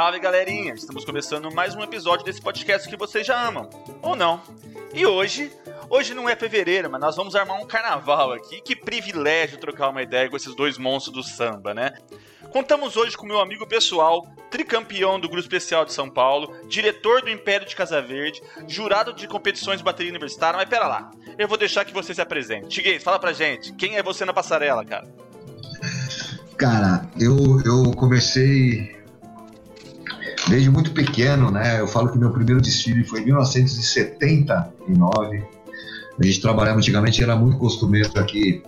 Salve, galerinha! Estamos começando mais um episódio desse podcast que vocês já amam, ou não. E hoje, hoje não é fevereiro, mas nós vamos armar um carnaval aqui. Que privilégio trocar uma ideia com esses dois monstros do samba, né? Contamos hoje com meu amigo pessoal, tricampeão do Grupo Especial de São Paulo, diretor do Império de Casa Verde, jurado de competições de bateria universitária, mas pera lá, eu vou deixar que você se apresente. Tiguez, fala pra gente, quem é você na passarela, cara? Cara, eu, eu comecei desde muito pequeno, né? Eu falo que meu primeiro desfile foi em 1979. A gente trabalhava antigamente, era muito costumeiro aqui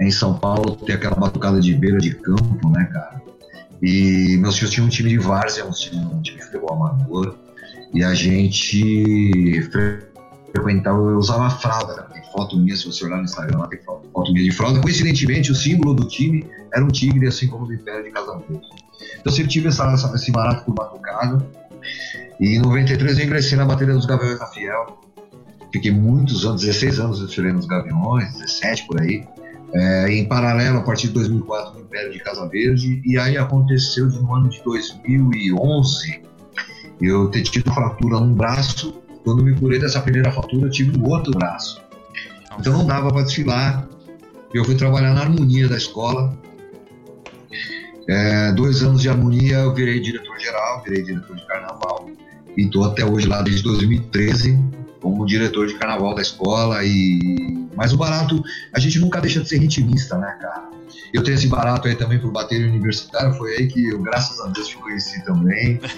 em São Paulo ter aquela batucada de beira de campo, né, cara? E meus filhos tinham um time de várzea, um time, um time de futebol amador, e a gente frequentava, eu usava fralda, tem foto minha, se você olhar no Instagram, lá tem foto minha de fralda. Coincidentemente, o símbolo do time era um tigre, assim como do Império de Casamento. Então, eu sempre tive essa, essa, esse barato por batucada. E em 93 eu ingressei na bateria dos Gaviões da Fiel. Fiquei muitos anos, 16 anos desfilei nos Gaviões, 17 por aí. É, em paralelo, a partir de 2004, no Império de Casa Verde. E aí aconteceu de no ano de 2011 eu ter tido fratura num braço. Quando me curei dessa primeira fratura, eu tive o outro braço. Então não dava para desfilar. Eu fui trabalhar na harmonia da escola. É, dois anos de harmonia, eu virei diretor-geral, virei diretor de carnaval. E estou até hoje lá desde 2013 como diretor de carnaval da escola. e Mas o barato, a gente nunca deixa de ser ritmista, né, cara? Eu tenho esse barato aí também por bater universitário, foi aí que eu, graças a Deus, te conheci também.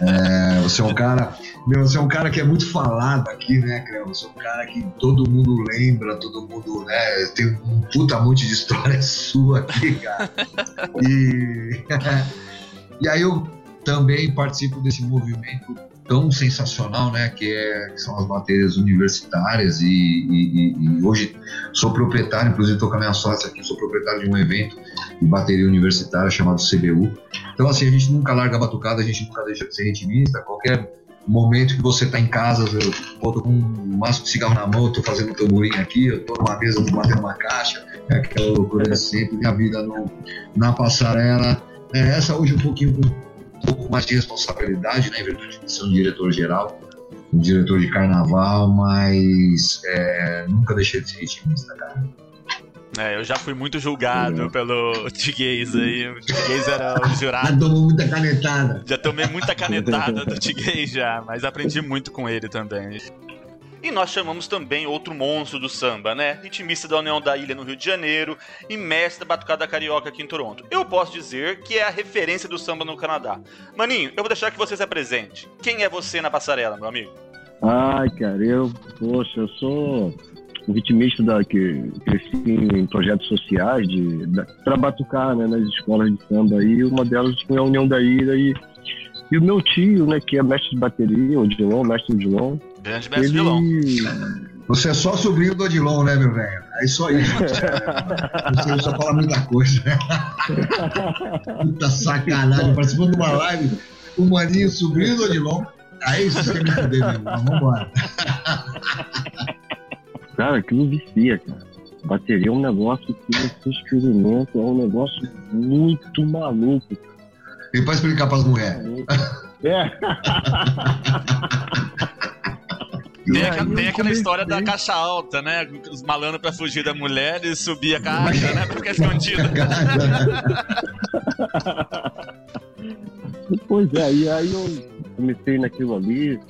É, você é um cara, meu, você é um cara que é muito falado aqui, né, Creu? Você é um cara que todo mundo lembra, todo mundo, né, tem um puta monte de história sua aqui, cara. E, e aí eu também participo desse movimento tão sensacional, né, que, é, que são as baterias universitárias e, e, e, hoje sou proprietário, inclusive estou com a minha sócia aqui, sou proprietário de um evento de bateria universitária chamado CBU. Então assim, a gente nunca larga a batucada, a gente nunca deixa de ser ritmista, qualquer momento que você está em casa, eu estou com um maço de cigarro na mão, estou fazendo tamborim aqui, eu estou numa mesa, estou batendo uma caixa, é aquela loucura sempre, minha vida no, na passarela. É essa hoje um pouquinho pouco mais de responsabilidade, né, em virtude de ser um diretor-geral, um diretor de carnaval, mas é, nunca deixei de ser ritmista, cara. É, eu já fui muito julgado é. pelo Tiguez aí. O Tiguez era o jurado. Já tomou muita canetada. Já tomei muita canetada do Tiguez já, mas aprendi muito com ele também. E nós chamamos também outro monstro do samba, né? Ritmista da União da Ilha no Rio de Janeiro e mestre da Batucada Carioca aqui em Toronto. Eu posso dizer que é a referência do samba no Canadá. Maninho, eu vou deixar que você se apresente. Quem é você na passarela, meu amigo? Ai, cara, eu, poxa, eu sou um ritmista da, que cresci em projetos sociais de, da, pra batucar né, nas escolas de samba aí. Uma delas foi a União da Ilha e, e o meu tio, né, que é mestre de bateria, o Dilon, mestre Dilon, Grande mestre Dilon. Você é só sobrinho do Odilon, né, meu velho? É isso aí. Você só fala muita coisa. Puta sacanagem. Participando de uma live, o maninho sobrinho do Odilon. Aí você quer me fuder, meu irmão. Vambora. Cara, aquilo vicia, cara. Bateria é um negócio que você experimenta, é um negócio muito maluco. E pra explicar pras mulheres. É. Tem, a, tem aquela história da caixa alta, né? Os malandros pra fugir da mulher e subir a caixa, né? Porque é escondido. pois é, e aí eu comecei naquilo ali.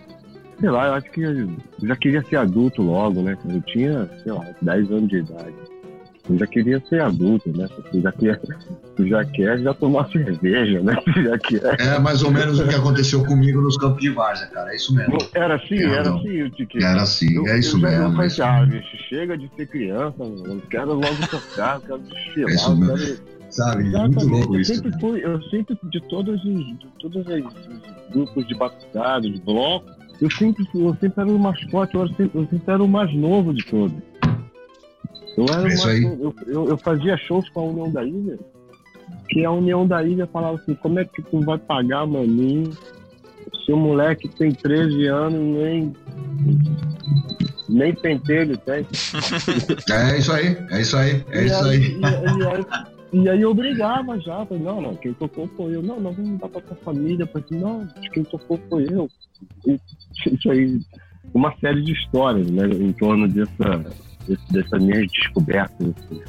Sei lá, eu acho que eu já queria ser adulto logo, né? Eu tinha, sei lá, 10 anos de idade. Eu já queria ser adulto, né? Eu já queria, tu já quer já tomar cerveja, né? Tu já quer. É mais ou menos o que aconteceu comigo nos campos de várzea, cara. É isso mesmo. Era assim, era assim, o Tiki. Era assim, Eu- é isso eu mesmo. Eu é falei, ah, bicho, chega de ser criança, mano. Quero logo tocar, quero desfilar, É isso mesmo. quero. Sabe? É muito Exatamente. louco eu isso. sempre né? fui, eu sempre, de todos os, de todos os, os grupos de batucada, de bloco, eu sempre, eu sempre era o mascote, eu, sempre, eu sempre era o mais novo de todos. Eu, era É aí. novo. Eu, eu, eu fazia shows com a União da Ilha, que a União da Ilha falava assim, como é que tu vai pagar maninho se o moleque tem 13 anos nem nem pentelho tem. É isso aí, é isso aí, é E isso aí. E, e aí, e aí eu brigava já. Falei, não, não, quem tocou foi eu. Não, nós vamos dar pra tua família. Falei, assim, não, quem tocou foi eu. E isso aí, uma série de histórias, né, em torno dessa, dessas minhas descobertas. Assim.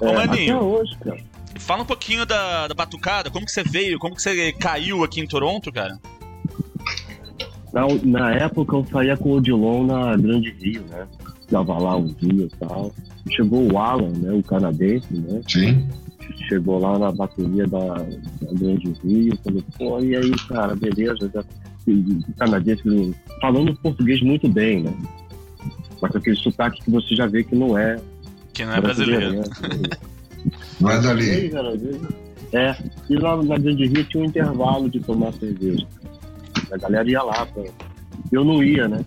Ô, Maninho. até hoje, cara. Fala um pouquinho da, da batucada, como que você veio, como que você caiu aqui em Toronto, cara? Na, na época eu saía com o Odilon na Grande Rio, né? Dava lá um dia e tal. Chegou o Alan, né? O canadense, né? Sim. chegou lá na bateria da, da Grande Rio, falou, pô, e aí, cara, beleza, já, o canadense falando português muito bem, né? Mas com aquele sotaque que você já vê que não é Que não é brasileiro. né? Não é E dali. É, e lá na Grande Rio tinha um intervalo de tomar cerveja. A galera ia lá, pra... eu não ia, né?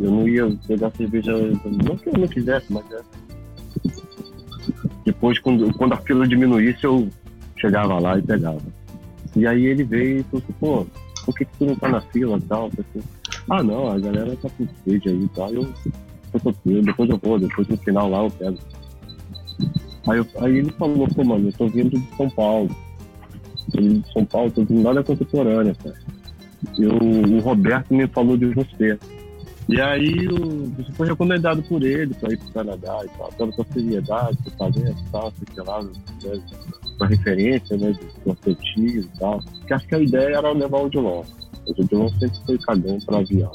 Eu não ia pegar cerveja, não que eu não quisesse, mas é. Depois, quando, quando a fila diminuísse, eu chegava lá e pegava. E aí ele veio e falou assim, pô, por que, que tu não tá na fila e tal? Assim, ah não, a galera tá com sede aí e tal, eu tô tranquilo, depois eu vou, depois no final lá eu pego. Aí, eu- aí ele falou, pô, mano, eu tô vindo de São Paulo. Tô vindo de São Paulo, tô vindo lá da contemporânea, cara. Eu, o Roberto me falou de você. E aí você foi recomendado por ele para ir pro Canadá e tal, pela sua seriedade, seu talento e tal, sei lá, né, sua referência, né, do afetivo e tal. Porque acho que a ideia era levar o Odilon. O Odilon sempre foi cagão para avião.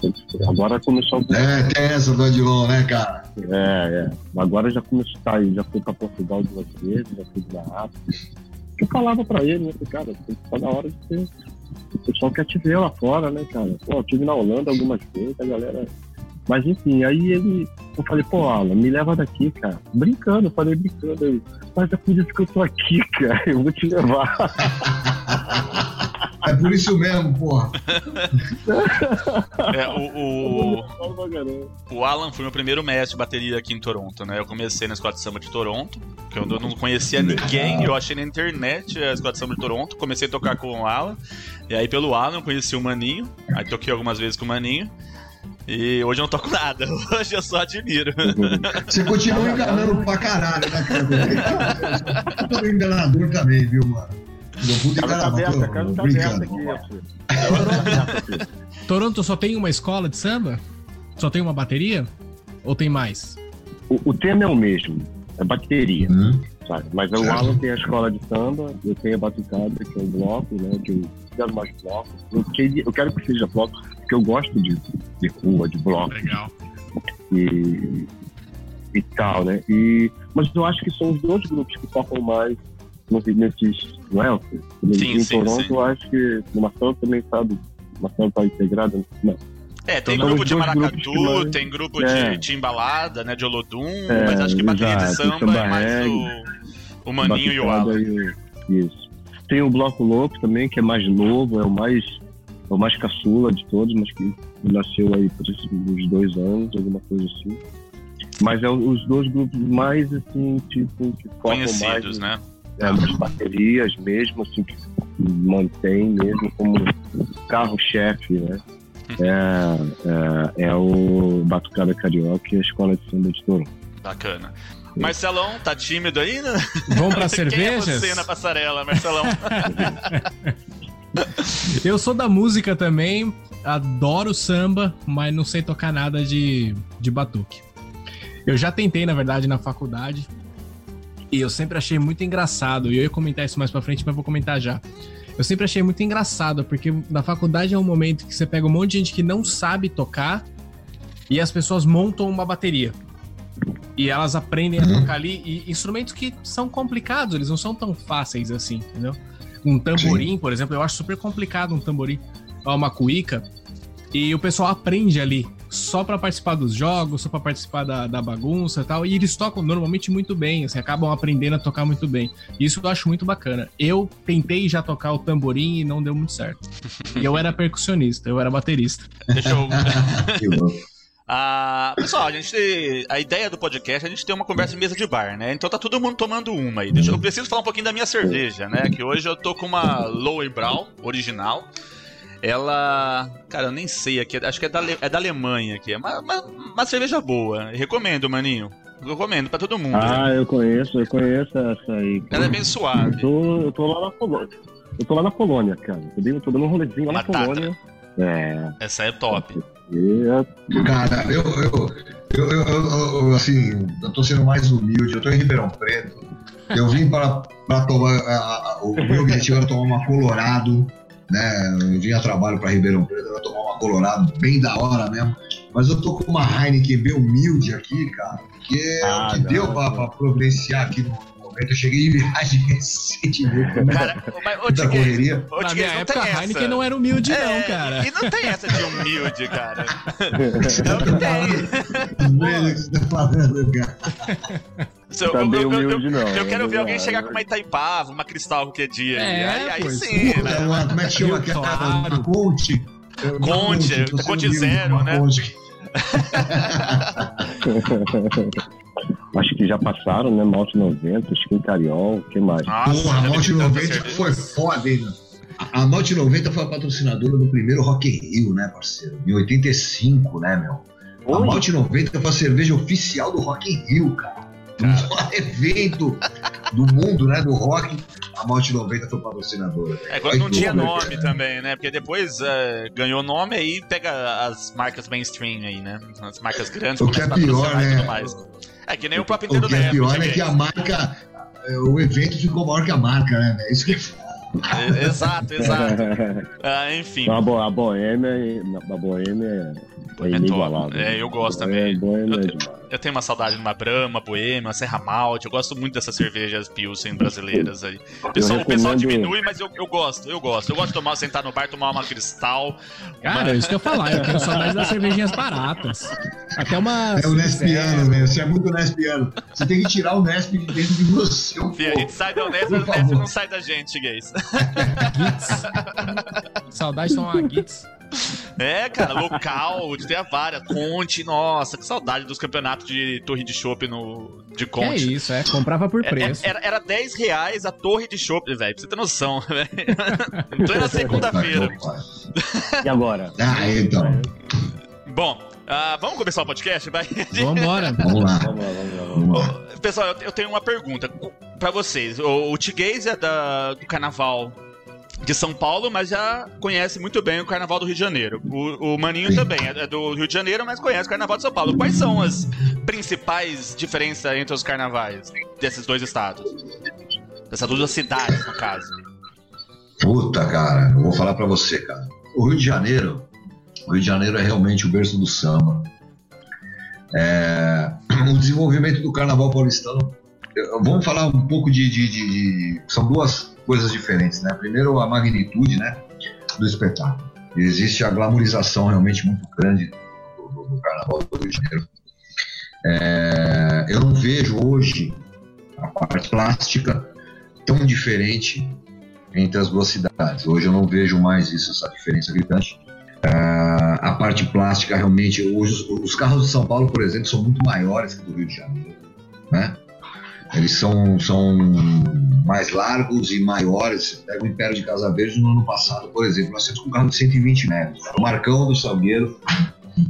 Foi. Agora começou a É, tem essa do Adilon, né, cara? é, é. Agora já começou a sair, já fui pra Portugal duas vezes, já fui pra África. Eu falava pra ele, né? Cara, tá na hora de ter. O pessoal quer te ver lá fora, né, cara? Pô, eu tive na Holanda algumas vezes, a galera. Mas enfim, aí ele. Eu falei, pô, Alan, me leva daqui, cara. Brincando, eu falei brincando aí. Mas é por isso que eu tô aqui, cara. Eu vou te levar. É por isso mesmo, porra. É, o, o, o Alan foi meu primeiro mestre de bateria aqui em Toronto, né? Eu comecei na Escola de Samba de Toronto, que eu não conhecia ninguém, eu achei na internet a Escola de Samba de Toronto, comecei a tocar com o Alan, e aí pelo Alan eu conheci o Maninho, aí toquei algumas vezes com o Maninho, e hoje eu não toco nada, hoje eu só admiro. Você continua enganando pra caralho, né, cara? Você é um enganador também, viu, mano? Não pude Cara tá enganar, aberta, tô tá aberta brincando. tá. Toronto só tem uma escola de samba? Só tem uma bateria? Ou tem mais? O, o tema é o mesmo, é bateria. Hum, sabe? Mas o Certo. Alan tem a escola de samba, eu tenho a batucada, que é o bloco, né? Que eu quero mais bloco. Eu, eu quero que seja bloco, porque eu gosto de, de rua, de bloco Legal. e, e tal, né? E, mas eu acho que são os dois grupos que tocam mais nesses, não é? Alfred? Sim, em sim, Toronto, sim. acho que o Marcelo também sabe. O Marcelo tá integrado. Não. É, tem São grupo de maracatu, mais- tem grupo É. de timbalada, né, de Olodum, É, mas acho que bateria de samba samba é mais reggae, o, o Maninho e o Alan. Isso. Tem o Bloco Louco também, que é mais novo, é o mais, é o mais caçula de todos, mas que nasceu aí por uns dois anos, alguma coisa assim. Mas é os dois grupos mais, assim, tipo, que Conhecidos, mais, né? É, nas baterias mesmo, assim, que mantém mesmo como carro-chefe, né? É, é, é o Batucada Carioca e a Escola de Samba de Toronto. Bacana. Marcelão, tá tímido aí, né? Vamos pra Quem é cervejas? você na passarela, Marcelão? Eu sou da música também, adoro samba, mas não sei tocar nada de, de batuque. Eu já tentei, na verdade, na faculdade, e eu sempre achei muito engraçado, e eu ia comentar isso mais pra frente, mas vou comentar já. Eu sempre achei muito engraçado, porque na faculdade é um momento que você pega um monte de gente que não sabe tocar, e as pessoas montam uma bateria. E elas aprendem a tocar ali e instrumentos que são complicados, eles não são tão fáceis assim, entendeu? Um tamborim, Sim. por exemplo, eu acho super complicado um tamborim, uma cuíca, e o pessoal aprende ali só para participar dos jogos, só para participar da, da bagunça e tal. E eles tocam normalmente muito bem, assim, acabam aprendendo a tocar muito bem. Isso eu acho muito bacana. Eu tentei já tocar o tamborim e não deu muito certo. e eu era percussionista, eu era baterista. Deixa eu. Ah, pessoal, a gente a ideia do podcast é a gente ter uma conversa em mesa de bar, né? Então tá todo mundo tomando uma aí. Deixa eu, preciso falar um pouquinho da minha cerveja, né? Que hoje eu tô com uma Lower Brown original. Ela. Cara, eu nem sei aqui. Acho que é da, é da Alemanha aqui. É uma, uma, uma cerveja boa. Recomendo, maninho. Recomendo pra todo mundo. Ah, eu conheço, eu conheço essa aí. Ela é bem suave. Eu tô, eu tô lá na Polônia. Eu tô lá na Polônia, cara. Eu tô dando um rolezinho lá na Polônia. É. Essa é top. Cara, eu, eu, eu, eu, assim, eu tô sendo mais humilde. Eu tô em Ribeirão Preto. Eu vim para, para tomar. A, a, o meu objetivo era tomar uma Colorado né? Eu vim a trabalho para Ribeirão Preto, eu tomar uma Colorado bem da hora mesmo. Mas eu tô com uma Heineken bem humilde aqui, cara, que é ah, o que não, deu para providenciar aqui no momento. Eu cheguei em viagem recentemente. Cara, mas, ô, Tiguei, correria. Ô, Na minha época, a Heineken não era humilde, é, não, cara. E não tem essa de humilde, cara. não tem. Velho, que você tá falando, cara. So, tá eu, eu, humilde, eu, não, eu quero ver alguém chegar com uma Itaipava, uma Cristal qualquer dia. É, aí, aí sim, né? Como é que chama aquela? Conte. Conte, Conte Zero, né? Acho que já passaram, né? Malte 90, Skin Cariol, o que mais? Nossa, Porra, a Malte 90 foi foda, hein? A Malte 90 foi a patrocinadora do primeiro Rock in Rio, né, parceiro? Em 85, né, meu? Oi? A Malte 90 foi a cerveja oficial do Rock in Rio, cara. No maior evento do mundo, né, do rock, a Malte 90 foi patrocinadora. É, agora não tinha nome também, né? Porque depois uh, ganhou nome aí pega as marcas mainstream aí, né? As marcas grandes. O que é pior, né? É que nem o próprio Nintendo O que é pior é que a marca, eh, o evento ficou maior que a marca, né? Isso que é Exato, exato. ah, enfim. A, bo a Boêmia, a Boêmia é, é top. É, eu gosto também. Boêmia eu, eu tenho uma saudade de uma Brahma, Boêmia, uma Serra Malte. Eu gosto muito dessas cervejas Pilsen brasileiras aí. O pessoal, recomendo... o pessoal diminui, mas eu, eu gosto, eu gosto. Eu gosto de tomar, sentar no bar, tomar uma cristal. Cara, uma... é isso que eu ia falar. Eu tenho saudade das cervejinhas baratas. Até uma. É o Nespiano, velho. Você é muito Nespiano. Você tem que tirar o Nesp de dentro de você. Um Fia, a gente sai da Nesp, o Nesp não sai da gente, gays. Gits. Saudade de tomar Gits. É, cara, local, ter a várias. Conte, nossa, que saudade dos campeonatos de torre de chopp no, de Conte. é isso, é, comprava por é, é, preço. Era, era, era 10 reais a torre de chopp, velho, pra você ter noção, velho. Então era segunda-feira. E agora? Ah, então. Bom, uh, vamos começar o podcast, vai? Vambora. vamos lá. Vamos lá, vamos lá. Pessoal, eu, tenho uma pergunta pra vocês. O, o Tiguez é da, do carnaval de São Paulo, mas já conhece muito bem o Carnaval do Rio de Janeiro. O, o Maninho também é do Rio de Janeiro, mas conhece o Carnaval de São Paulo. Quais são as principais diferenças entre os carnavais desses dois estados? Dessas duas cidades, no caso. Puta, cara, eu vou falar para você, cara. O Rio de Janeiro, o Rio de Janeiro é realmente o berço do samba. É, o desenvolvimento do Carnaval paulistano. Vamos falar um pouco de, de, de, de são duas coisas diferentes, né? Primeiro, a magnitude, né, do espetáculo. Existe a glamorização realmente muito grande do, do, do Carnaval do Rio de Janeiro. É, eu não vejo hoje a parte plástica tão diferente entre as duas cidades. Hoje eu não vejo mais isso, essa diferença gritante. É, a parte plástica realmente, hoje, os carros de São Paulo, por exemplo, são muito maiores que do Rio de Janeiro, né? Eles são, são mais largos e maiores. Pega o Império de Casa Verde no ano passado, por exemplo, nós temos um carro de 120 metros. O Marcão do Salgueiro,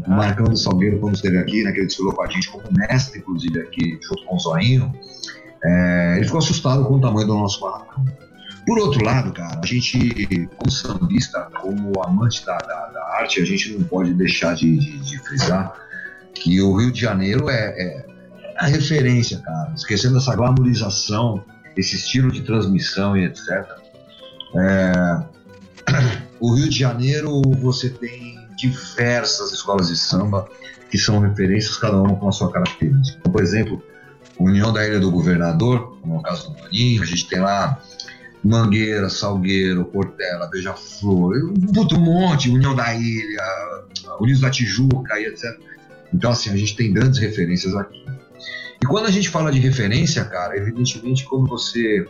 o Marcão do Salgueiro, quando esteve aqui, naquele desfilou com a gente como mestre, inclusive, aqui, junto com o Zoinho, é, ele ficou assustado com o tamanho do nosso Marcão. Por outro lado, cara, a gente, como sambista, como amante da, da, da arte, a gente não pode deixar de, de, de frisar que o Rio de Janeiro é, é a referência, cara. Esquecendo essa glamorização, esse estilo de transmissão e etc. É... O Rio de Janeiro, você tem diversas escolas de samba que são referências, cada uma com a sua característica. Então, por exemplo, União da Ilha do Governador, como é o caso do Maninho, a gente tem lá Mangueira, Salgueiro, Portela, Beija-Flor, um monte, União da Ilha, Unidos da Tijuca e etc. Então, assim, a gente tem grandes referências aqui. E quando a gente fala de referência, cara, evidentemente, quando você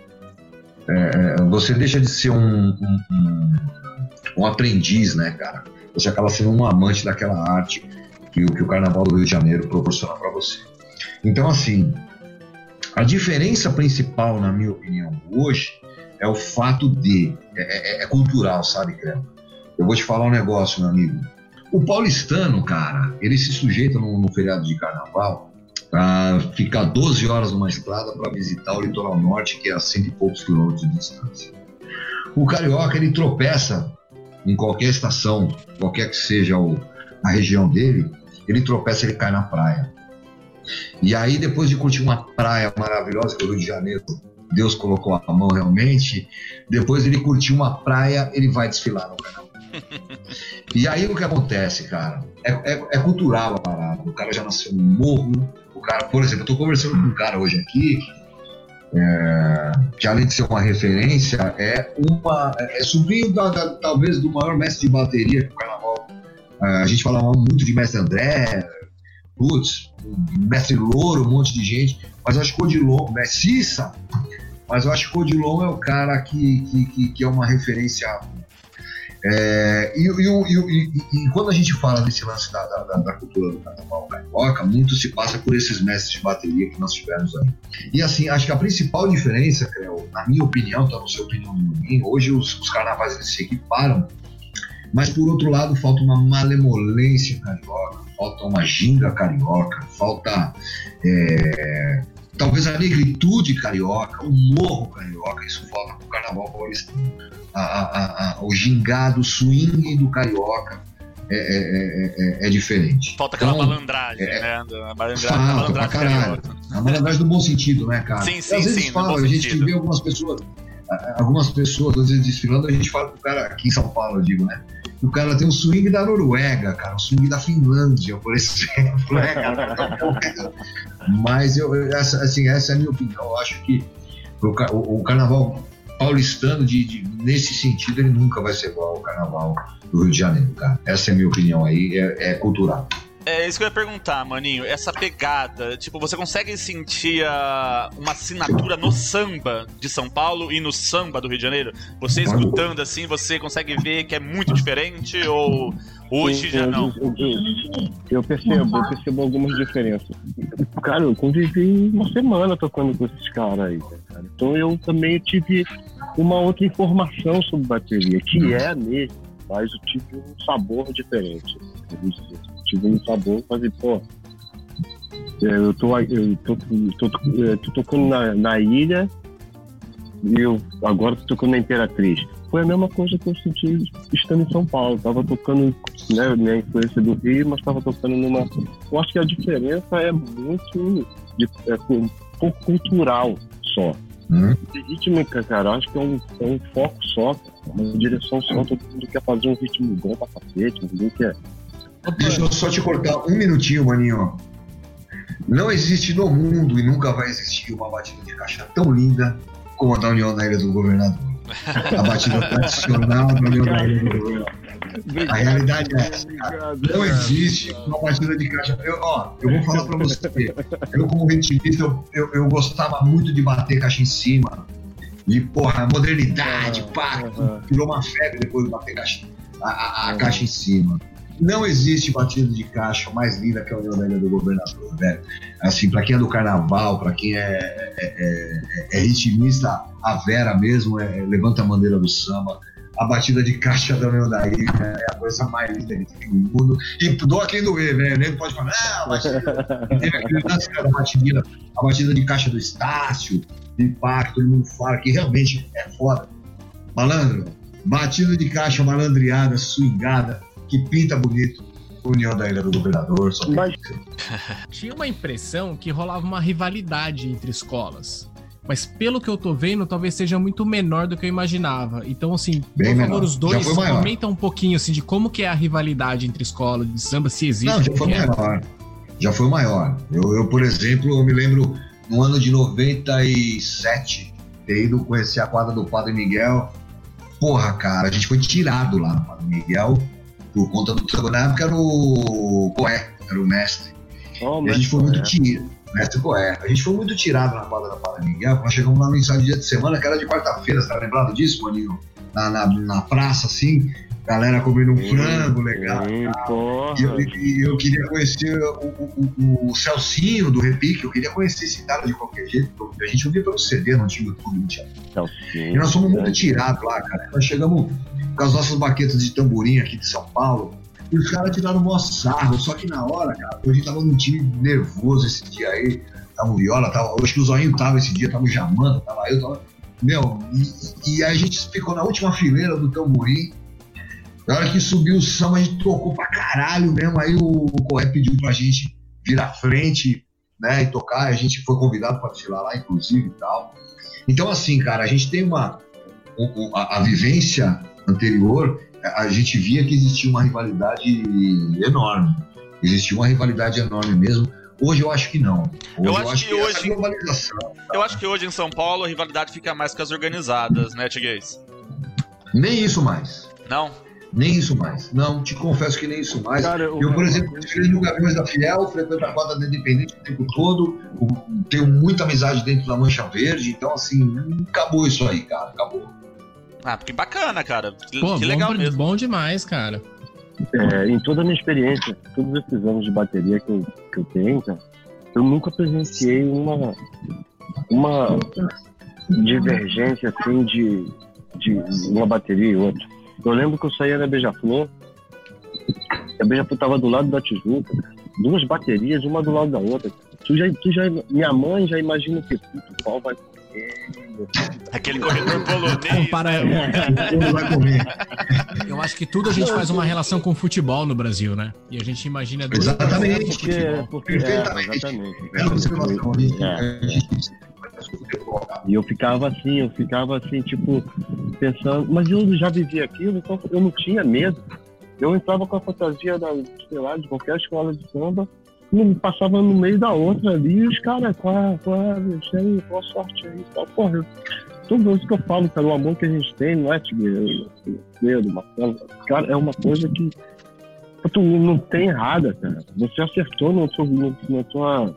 é, você deixa de ser um, um, um, aprendiz, né, cara? Você acaba sendo um amante daquela arte que, que o Carnaval do Rio de Janeiro proporciona para você. Então, assim, a diferença principal, na minha opinião, hoje é o fato de. É, é, é cultural, sabe, Crema? Eu vou te falar um negócio, meu amigo. O paulistano, cara, ele se sujeita no feriado de carnaval a ficar 12 horas numa estrada para visitar o litoral norte, que é a cento e poucos quilômetros de distância. O carioca, ele tropeça em qualquer estação, qualquer que seja o, a região dele, ele tropeça, ele cai na praia. E aí, depois de curtir uma praia maravilhosa, que é o Rio de Janeiro, Deus colocou a mão realmente, depois ele curtiu uma praia, ele vai desfilar no canal. E aí o que acontece, cara? É, é, é, cultural a parada. O cara já nasceu no morro. O cara, por exemplo, eu tô conversando com um cara hoje aqui, é, que além de ser uma referência, é uma. É, sobrinho da, da, talvez do maior mestre de bateria que o carnaval. É, a gente fala muito de mestre André, putz, mestre Louro, um monte de gente, mas eu acho que o Odilon, mestre Cissa, mas eu acho que o Odilon é o cara que, que, que, que é uma referência é, e, e, e, e, quando a gente fala desse lance da, da, da cultura do carnaval carioca, muito se passa por esses mestres de bateria que nós tivemos aí. E assim, acho que a principal diferença, Creu, na minha opinião, tá no seu opinião também, hoje os, os carnavais eles se equiparam, mas por outro lado falta uma malemolência carioca, falta uma ginga carioca, falta é, talvez a negritude carioca, o morro carioca, isso falta pro carnaval paulistano a, a, a, o gingado, o swing do carioca é, é, é, é diferente. Falta aquela então, malandragem, né? A malandragem, falta malandragem caralho. A malandragem do bom sentido, né, cara? Sim, sim, às vezes sim. Fala, a gente sentido. vê algumas pessoas, algumas pessoas, às vezes desfilando, a gente fala pro cara, aqui em São Paulo, eu digo, né? O cara tem um swing da Noruega, cara, um swing da Finlândia, por exemplo, né, cara? Mas eu, essa, assim, essa é a minha opinião. Eu acho que o, o, carnaval paulistano, de, de, nesse sentido, ele nunca vai ser igual ao carnaval do Rio de Janeiro, cara. Essa é a minha opinião aí, é, é cultural. É isso que eu ia perguntar, maninho. Essa pegada, tipo, você consegue sentir a, uma assinatura no samba de São Paulo e no samba do Rio de Janeiro? Você escutando assim, você consegue ver que é muito diferente ou hoje já não? Eu, eu, eu, percebo, eu percebo algumas diferenças. Cara, eu convivi uma semana tocando com esses caras aí, cara. Então eu também tive uma outra informação sobre bateria, que é a mesma, mas eu tive um sabor diferente. Tive um sabor, falei, pô, eu tô, eu tô, tô, tô, tô tocando na, na ilha e eu agora tô tocando na Imperatriz. Foi a mesma coisa que eu senti estando em São Paulo. Tava tocando, né, minha influência do Rio, mas tava tocando numa. Eu acho que a diferença é muito de, é, um pouco cultural só. Hum. Rítmica, cara, acho que é um, é um foco só, uma direção só. Todo mundo quer fazer um ritmo bom pra cacete, ninguém quer. Deixa eu só te cortar um minutinho, maninho. Não existe no mundo e nunca vai existir uma batida de caixa tão linda como a da União da Ilha do Governador. A batida tradicional da União da Ilha do Governador. A realidade é essa, cara. Não existe uma batida de caixa. Eu, ó, eu vou falar pra você. Eu, como ritmista, eu, eu, eu gostava muito de bater caixa em cima. E, porra, modernidade, pá, virou uma febre depois de bater caixa, a, a, a caixa em cima. Não existe batida de caixa mais linda que a União Ilha do Governador, velho. Assim, para quem é do carnaval, para quem é, é, é, é, ritmista, a Vera mesmo, é, levanta a bandeira do samba a batida de caixa da União da Ilha é a coisa mais linda que tem no mundo. E doa quem doer, né? Nem pode falar, ah. Teve batida, a batida de caixa do Estácio, de impacto, todo mundo fala que realmente é foda. Malandro, batida de caixa malandreada, swingada, que pinta bonito. União da Ilha do Governador, só Mas... Tinha uma impressão que rolava uma rivalidade entre escolas. mas pelo que eu tô vendo, talvez seja muito menor do que eu imaginava. Então, assim, Bem por favor, menor. os Já dois comentam um pouquinho assim de como que é a rivalidade entre escola de samba, se existe. Não, já foi é. maior. Já foi maior. Eu, eu, por exemplo, eu me lembro no ano de 97, ter ido conhecer a quadra do Padre Miguel. Porra, cara, a gente foi tirado lá no Padre Miguel por conta do samba. Na época era o Coé, era o mestre. Oh, E a gente foi muito tirado. Mestre Coé. A gente foi muito tirado na quadra da Padre Miguel. Nós chegamos lá no ensaio de dia de semana, que era de quarta-feira, você tá lembrado disso, Maninho? Na, na, na praça, assim, galera comendo um frango legal. E eu, eu queria conhecer o, o, o- Celcinho do Repique, eu queria conhecer esse cara de qualquer jeito. A gente ouvia pelo CD, não tinha YouTube, não tinha. E nós fomos muito tirados lá, cara. Nós chegamos com as nossas baquetas de tamborim aqui de São Paulo, e os caras tiraram maior sarro. Só que na hora, cara, a gente tava num time nervoso esse dia aí. Tava o Viola, tava, acho que o Zoinho tava esse dia, tava o Jamanta, tava eu, tava. Meu, e, e a gente ficou na última fileira do tamborim. Na hora que subiu o samba, a gente tocou pra caralho mesmo. Aí o, o Correia pediu pra gente vir à frente, né, e tocar. A gente foi convidado para desfilar lá, inclusive e tal. Então, assim, cara, a gente tem uma. a, a vivência anterior, a gente via que existia uma rivalidade enorme. Existia uma rivalidade enorme mesmo. Hoje eu acho que não. Hoje Eu acho que essa hoje- globalização. Eu acho que hoje em São Paulo a rivalidade fica mais com as organizadas, né, Tiguez? Nem isso mais. Não? Nem isso mais. Não, te confesso que nem isso mais. Cara, o- Eu, por exemplo, desfilei no Gaviões da Fiel, frequento a quadra da Independente o tempo todo, tenho muita amizade dentro da Mancha Verde, então, assim, acabou isso aí, cara, acabou. Ah, que bacana, cara. Que, Pô, que bom, legal de- mesmo. bom demais, cara. É, em toda a minha experiência, todos esses anos de bateria que eu, que eu tenho, cara, eu nunca presenciei uma, uma divergência assim de, de uma bateria e outra. Eu lembro que eu saía da Beija-Flor, a Beija-Flor tava do lado da Tijuca, duas baterias, uma do lado da outra. Tu já, tu já, minha mãe já imagina que puto pau vai Aquele corredor polonês. Compara, vai comer. eu acho que tudo a gente faz uma relação com futebol no Brasil, né? E a gente imagina dois Exatamente. futebol. porque, porque é, Perfeitamente. exatamente. É gente- É. E eu ficava assim, eu ficava assim, tipo, pensando, mas eu já vivia aquilo, então eu não tinha medo. Eu entrava com a fantasia da, sei lá, de qualquer escola de samba, não passava no meio da outra ali, e os caras, qual, qual, isso aí, boa sorte aí, tal. Porra, tudo isso que eu falo, cara, o amor que a gente tem, não é, Tigueiro, Pedro, Marcelo, cara, é uma coisa que tu não tem errada, cara. Você acertou no teu, no, na tua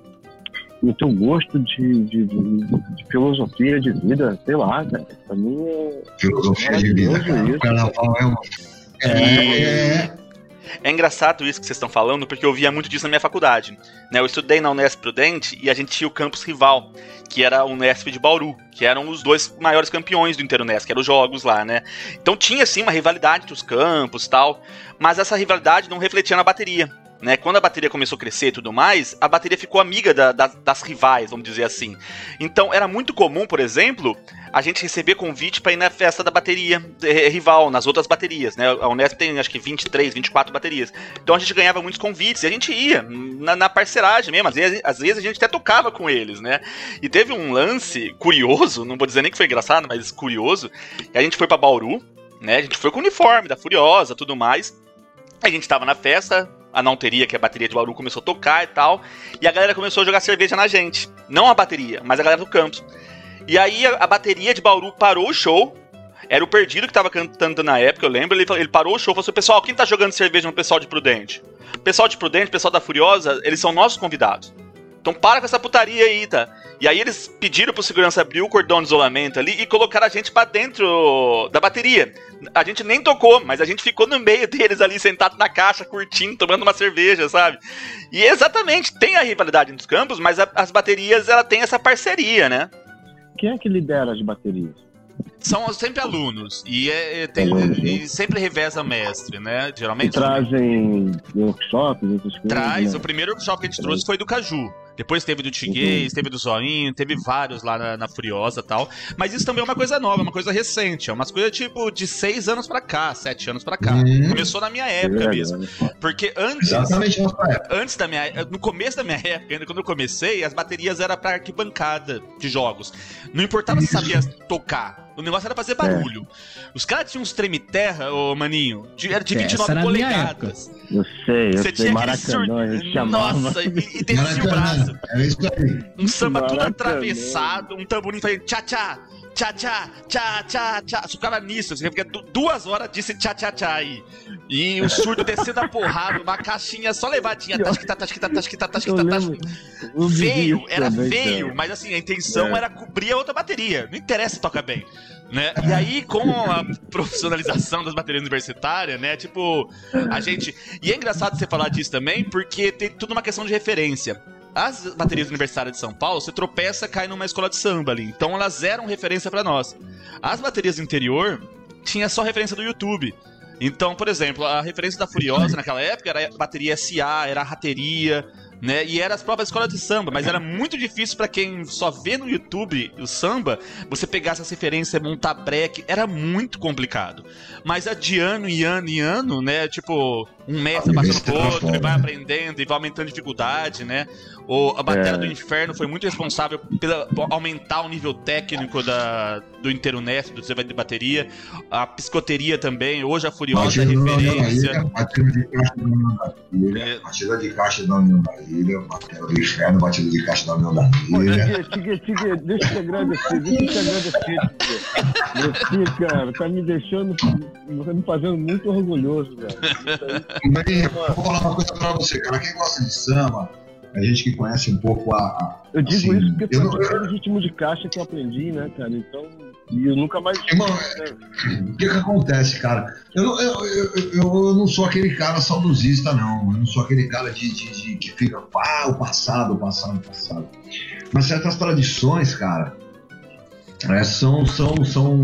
no teu gosto de, de, de- de filosofia de vida, sei lá, cara. Pra mim é. Filosofia de vida, cara. O carnaval é uma. É, É engraçado isso que vocês estão falando, porque eu via muito disso na minha faculdade. Né? Eu estudei na Unesp Prudente e a gente tinha o campus rival, que era a Unesp de Bauru, que eram os dois maiores campeões do Interunesp, que eram os jogos lá, né? Então tinha, sim, uma rivalidade entre os campos tal, mas essa rivalidade não refletia na bateria. Né, quando a bateria começou a crescer e tudo mais, a bateria ficou amiga da- da- das rivais, vamos dizer assim. Então era muito comum, por exemplo, a gente receber convite para ir na festa da bateria eh, rival, nas outras baterias, né? A Unesp tem acho que 23, 24 baterias. Então a gente ganhava muitos convites e a gente ia na, na parceragem mesmo. Às vezes, às vezes a gente até tocava com eles, né? E teve um lance curioso, não vou dizer nem que foi engraçado, mas curioso. que a gente foi para Bauru, né? A gente foi com o uniforme da Furiosa, tudo mais. A gente tava na festa, a não teria que a bateria de Bauru começou a tocar e tal, e a galera começou a jogar cerveja na gente. Não a bateria, mas a galera do campus. E aí a, bateria de Bauru parou o show. Era o Perdido que tava cantando na época, eu lembro. Ele, ele parou o show e falou assim: Pessoal, quem tá jogando cerveja no pessoal de Prudente? Pessoal de Prudente, pessoal da Furiosa, eles são nossos convidados. Então para com essa putaria aí, tá? E aí eles pediram pro segurança abrir o cordão de isolamento ali e colocaram a gente pra dentro da bateria. A gente nem tocou, mas a gente ficou no meio deles ali, sentado na caixa, curtindo, tomando uma cerveja, sabe? E exatamente, tem a rivalidade nos campos, mas a- as baterias, ela tem essa parceria, né? Quem é que lidera as baterias? São sempre alunos e, é, é, tem- né? e sempre reveza mestre, né? Geralmente trazem workshops, essas coisas. traz. né? O primeiro workshop que a gente trouxe foi do Caju. Depois teve do Tiguês, teve do Zoinho, teve vários lá na, na Furiosa e tal. Mas isso também é uma coisa nova, uma coisa recente. É umas coisas tipo de seis anos pra cá, sete anos pra cá. Uhum. Começou na minha época É mesmo. Porque antes. Exatamente. Antes da minha. No começo da minha época, ainda quando eu comecei, as baterias eram pra arquibancada de jogos. Não importava se sabia tocar. O negócio era fazer barulho. Os caras tinham uns treme-terra, ô maninho, de, era de Essa 29 era polegadas. Eu sei, eu Você sei. tinha aquele Maracanã, sur... a gente chamava. Nossa, e, e descia o braço. Era isso aí. Um samba Maracanã. atravessado, um tamborim fazendo tchá-tchá, tchá-tchá, tchá-tchá, tchá. Você ficava nisso, você fica du- duas horas disse tchá-tchá-tchá aí. E o surdo descendo a porrada, uma caixinha só levadinha, tasquita, tasquita, tasquita, Eu tasquita, tasquita. lembro. eu vivi Feio, era feio, cara. mas assim, a intenção É. era cobrir a outra bateria. Não interessa se toca bem. Né? E aí, com a profissionalização das baterias universitárias, né? Tipo, a gente. E é engraçado você falar disso também, porque tem tudo uma questão de referência. As baterias universitárias de São Paulo, você tropeça, cai numa escola de samba ali. Então elas eram referência pra nós. As baterias do interior tinha só referência do YouTube. Então, por exemplo, a referência da Furiosa naquela época era bateria SA, era a rateria, né? E era as próprias escolas de samba, mas era muito difícil pra quem só vê no YouTube o samba, você pegar essas referências, montar break, era muito complicado. Mas a de ano em ano em ano, né? Tipo, um mestre passando pro outro, e vai aprendendo e vai aumentando dificuldade, né? Ou a Bateria É. do Inferno foi muito responsável pela por aumentar o nível técnico da, do Internest, do desenvolvimento de bateria. A psicoteria também, hoje a Furiosa é Batida referência. Ilha, batida de caixa da União da Ilha, É. batida de caixa da União da Ilha, batida do inferno, batida de caixa da União da Ilha. Tigre, Tigre, deixa eu te agradecer, deixa eu te agradecer. Você, cara, tá me deixando, tá me fazendo muito orgulhoso, velho. Mas, vou falar uma coisa pra você, cara. Quem gosta de samba, a gente que conhece um pouco a. a- Eu digo assim, isso porque eu foi o primeiro ritmo de caixa que eu aprendi, né, cara? Então, e eu nunca mais. Irmão, O que que acontece, cara? Eu, não- eu, eu, eu, eu não sou aquele cara saudosista, não. Eu não sou aquele cara de, de- de- que fica, ah, o passado, o passado, o passado. Mas certas tradições, cara, é, são, são, são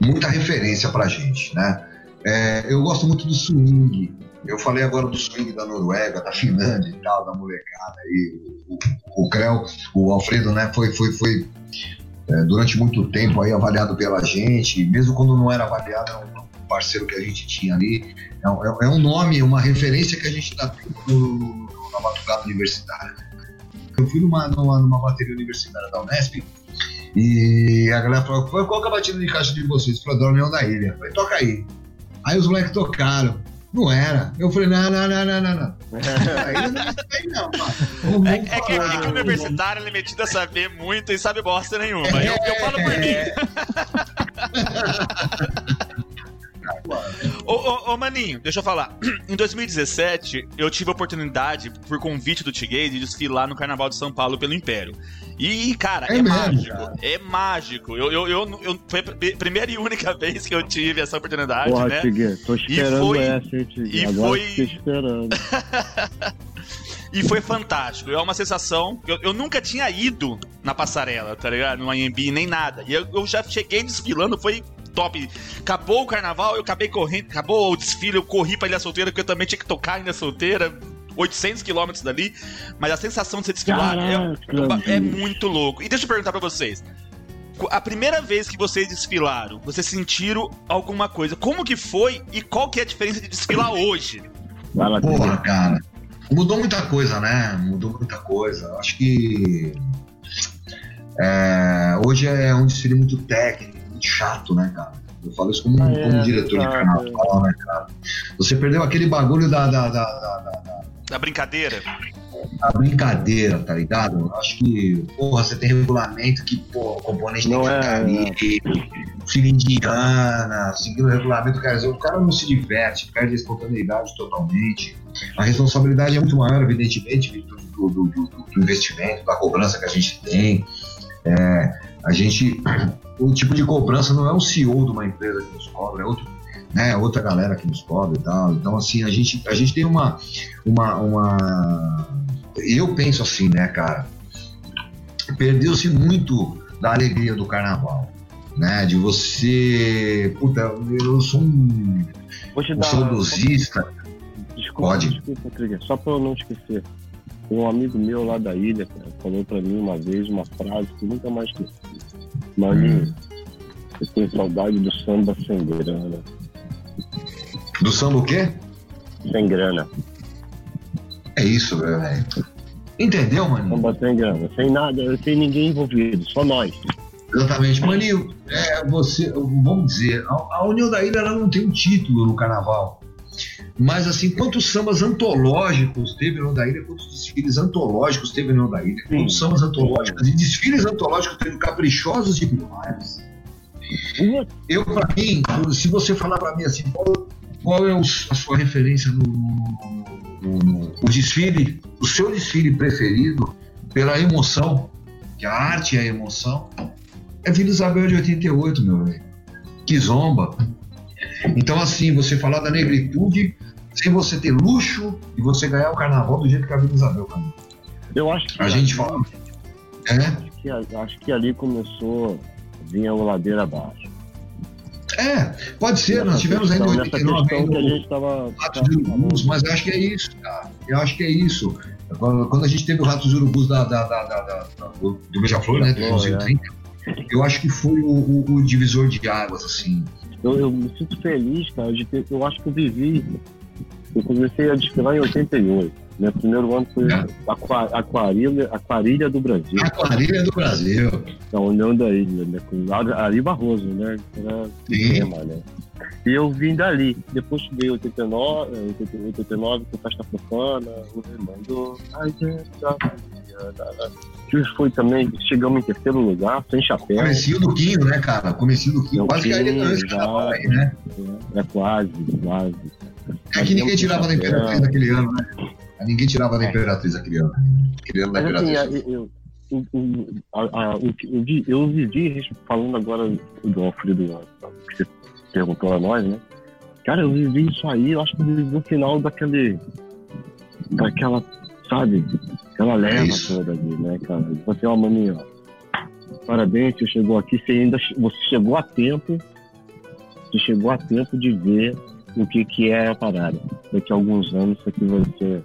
muita referência pra gente, né? É, eu gosto muito do swing. Eu falei agora do swing da Noruega, da Finlândia e tal, da molecada aí. O, o, o Creu, o Alfredo, né, foi, foi, foi é, durante muito tempo aí avaliado pela gente, mesmo quando não era avaliado, era um parceiro que a gente tinha ali. É, um- é um nome, uma referência que a gente está tendo no- na batucada universitária. Eu fui numa, numa, numa bateria universitária da Unesp e a galera falou: qual que é a batida de caixa de vocês? Falei, da União da Ilha. Eu falei, toca aí. Aí os moleques tocaram. Não era. Eu falei, não, não, não, não, não, não. Aí não, aí não, mano. É, é que, é que o universitário ele é metido a saber muito e sabe bosta nenhuma. Eu, eu falo por mim. Ô, ô, ô, Maninho, deixa eu falar. Em 2017, eu tive a oportunidade, por convite do Tiguei, de desfilar no Carnaval de São Paulo pelo Império. E, cara, é, É mesmo, mágico. cara. É mágico. Eu, eu, eu, eu- foi a pri- primeira e única vez que eu tive essa oportunidade, Porra, né? Tigre, tô esperando foi- essa, hein, e Agora foi- esperando. E foi fantástico. É uma sensação. Eu, eu nunca tinha ido na passarela, tá ligado? No IMB nem nada. E eu, eu já cheguei desfilando, foi top. Acabou o carnaval, eu acabei correndo. Acabou o desfile, eu corri pra Ilha Solteira, porque eu também tinha que tocar em Ilha Solteira. 800 quilômetros dali, mas a sensação de você desfilar é, é, é muito louco. E deixa eu perguntar pra vocês. A primeira vez que vocês desfilaram, vocês sentiram alguma coisa? Como que foi e qual que é a diferença de desfilar hoje? Porra, cara. Mudou muita coisa, né? Mudou muita coisa. Acho que é, hoje é um desfile muito técnico, muito chato, né, cara? Eu falo isso como, Ah, é, como diretor de exato. carnaval, né, cara? Você perdeu aquele bagulho da, da, da, da, da- Da brincadeira? da brincadeira, tá ligado? Acho que, porra, você tem regulamento que, pô, o componente Não tem que é, ficar ali, fila indiana, seguindo o regulamento, quer dizer, o cara não se diverte, perde a espontaneidade totalmente. A responsabilidade é muito maior, evidentemente, do, do, do- do- do investimento, da cobrança que a gente tem. É, a gente, o tipo de cobrança não é o CEO de uma empresa que nos cobra, é outro, né, outra galera que nos cobra e tal. Então, assim, a gente, a gente tem uma, uma, uma, eu penso assim, né, cara, perdeu-se muito da alegria do carnaval. Né, de você. Puta, eu sou um, Vou te um dar. saudosista. Desculpa, Pode. desculpa, Trigger, só pra eu não esquecer. Um amigo meu lá da ilha, cara, falou pra mim uma vez uma frase que nunca mais esqueci. Maninho, eu tenho saudade do samba sem grana. Do samba o quê? Sem grana. É isso, velho. Entendeu, maninho? Samba sem grana. Sem nada, sem ninguém envolvido, só nós. Exatamente. Maninho, é, você, vamos dizer, a, a União da Ilha ela não tem um título no carnaval. Mas, assim, quantos sambas antológicos teve União da Ilha, quantos desfiles antológicos teve União da Ilha, quantos sambas antológicos e desfiles antológicos teve caprichosos de demais. Eu, pra mim, se você falar pra mim assim, qual, qual é o- a sua referência no, no- no- no- o desfile, o seu desfile preferido pela emoção, que a arte é a emoção, é Vila Isabel de 88, meu velho. Que zomba. Então, assim, você falar da negritude sem você ter luxo e você ganhar o carnaval do jeito que a Vila Isabel ganhou. Eu acho que A gente fala. É? acho que, acho que ali começou, vinha o ladeira abaixo. É, pode ser, nós tivemos ainda Nessa 89 questão que a ainda gente. Ratos de Urubus, mas acho que é isso, cara. Eu acho que é isso. Quando, a gente teve o Ratos Urubus da, da, da, do, Beija-Flor, né? Do é. 1930, eu acho que foi o divisor de águas, assim. Eu, eu me sinto feliz, cara, de ter. Eu acho que eu vivi. Eu comecei a desfilar em 88. Meu primeiro ano foi É. Aqua- Aquarilha, Aquarilha do Brasil, A Aquarelha do Brasil. da União da Ilha, né? Com Ari Barroso, né? Era Sim. tema, né? E eu vim dali. Depois veio 89, eh, 89 com Festa Profana, o Remando. Ai, gente, Bahia, que foi também, chegamos em terceiro lugar, sem chapéu. Comecinho do Quinho, né, cara? Comecinho do Quinho. Quase que a Quinho, já. carnaval aí, né? É quase, quase. É que ninguém tirava da Imperatriz naquele ano, né? Ninguém tirava É. da Imperatriz naquele ano. Aquele ano da Imperatriz. eu, eu, a- a- que eu, eu vivi, falando agora do Alfredo, que você perguntou a nós, né? Cara, eu vivi isso aí, eu acho que eu vivi o final daquele. daquela, sabe? Aquela leva isso. toda ali, né, cara? Você, ó, maninho, ó, parabéns, você chegou aqui, você ainda você chegou a tempo, você chegou a tempo de ver o que, que é a parada. Daqui a alguns anos isso aqui vai ser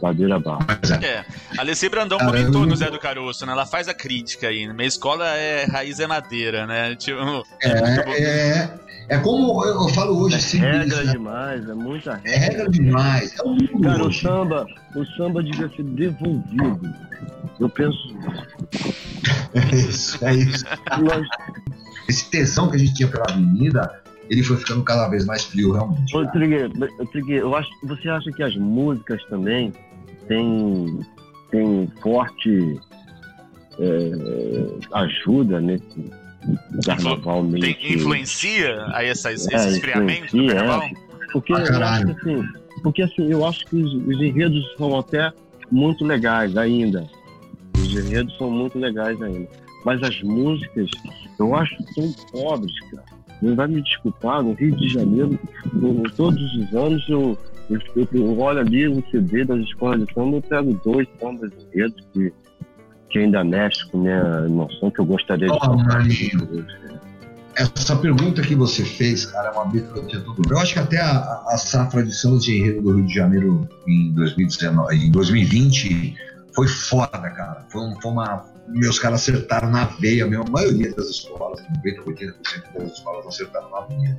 ladeira abaixo. Mas é. É, a Alessia Brandão Cara, comentou no Zé do Caroço, né? Ela faz a crítica aí. Minha escola é raiz é madeira, né? Tipo, É, é, é como eu, eu falo hoje, É assim, regra né? demais, é muita é regra demais. É o mundo Cara, o hoje. samba, o samba devia ser devolvido. Eu penso, É isso, é isso. Esse tesão que a gente tinha pela avenida, ele foi ficando cada vez mais frio, realmente. Ô, Trigueiro, ô, Trigueiro, eu acho, você acha que as músicas também têm, têm forte é, ajuda nesse carnaval meio tem, que- influencia aí essa, esse É, esfriamento do carnaval? Porque Ah, eu acho assim, porque assim, eu acho que os, os enredos são até muito legais ainda. Os enredos são muito legais ainda. Mas as músicas, eu acho que são pobres, cara. Não vai me desculpar, no Rio de Janeiro, eu- todos os anos eu, eu, eu- eu olho ali o CD das escolas de samba, eu pego dois sambas enredos que, que ainda mexe com minha emoção, que eu gostaria de Oh, tocar. maninho. Essa pergunta que você fez, cara, é uma bica que eu acho que até a, a safra de sambas de enredo do Rio de Janeiro em 2019, em 2020 foi foda, cara. Foi, um- foi uma. Meus caras acertaram na veia mesmo. A maioria das escolas, 90, 80% das escolas acertaram na veia.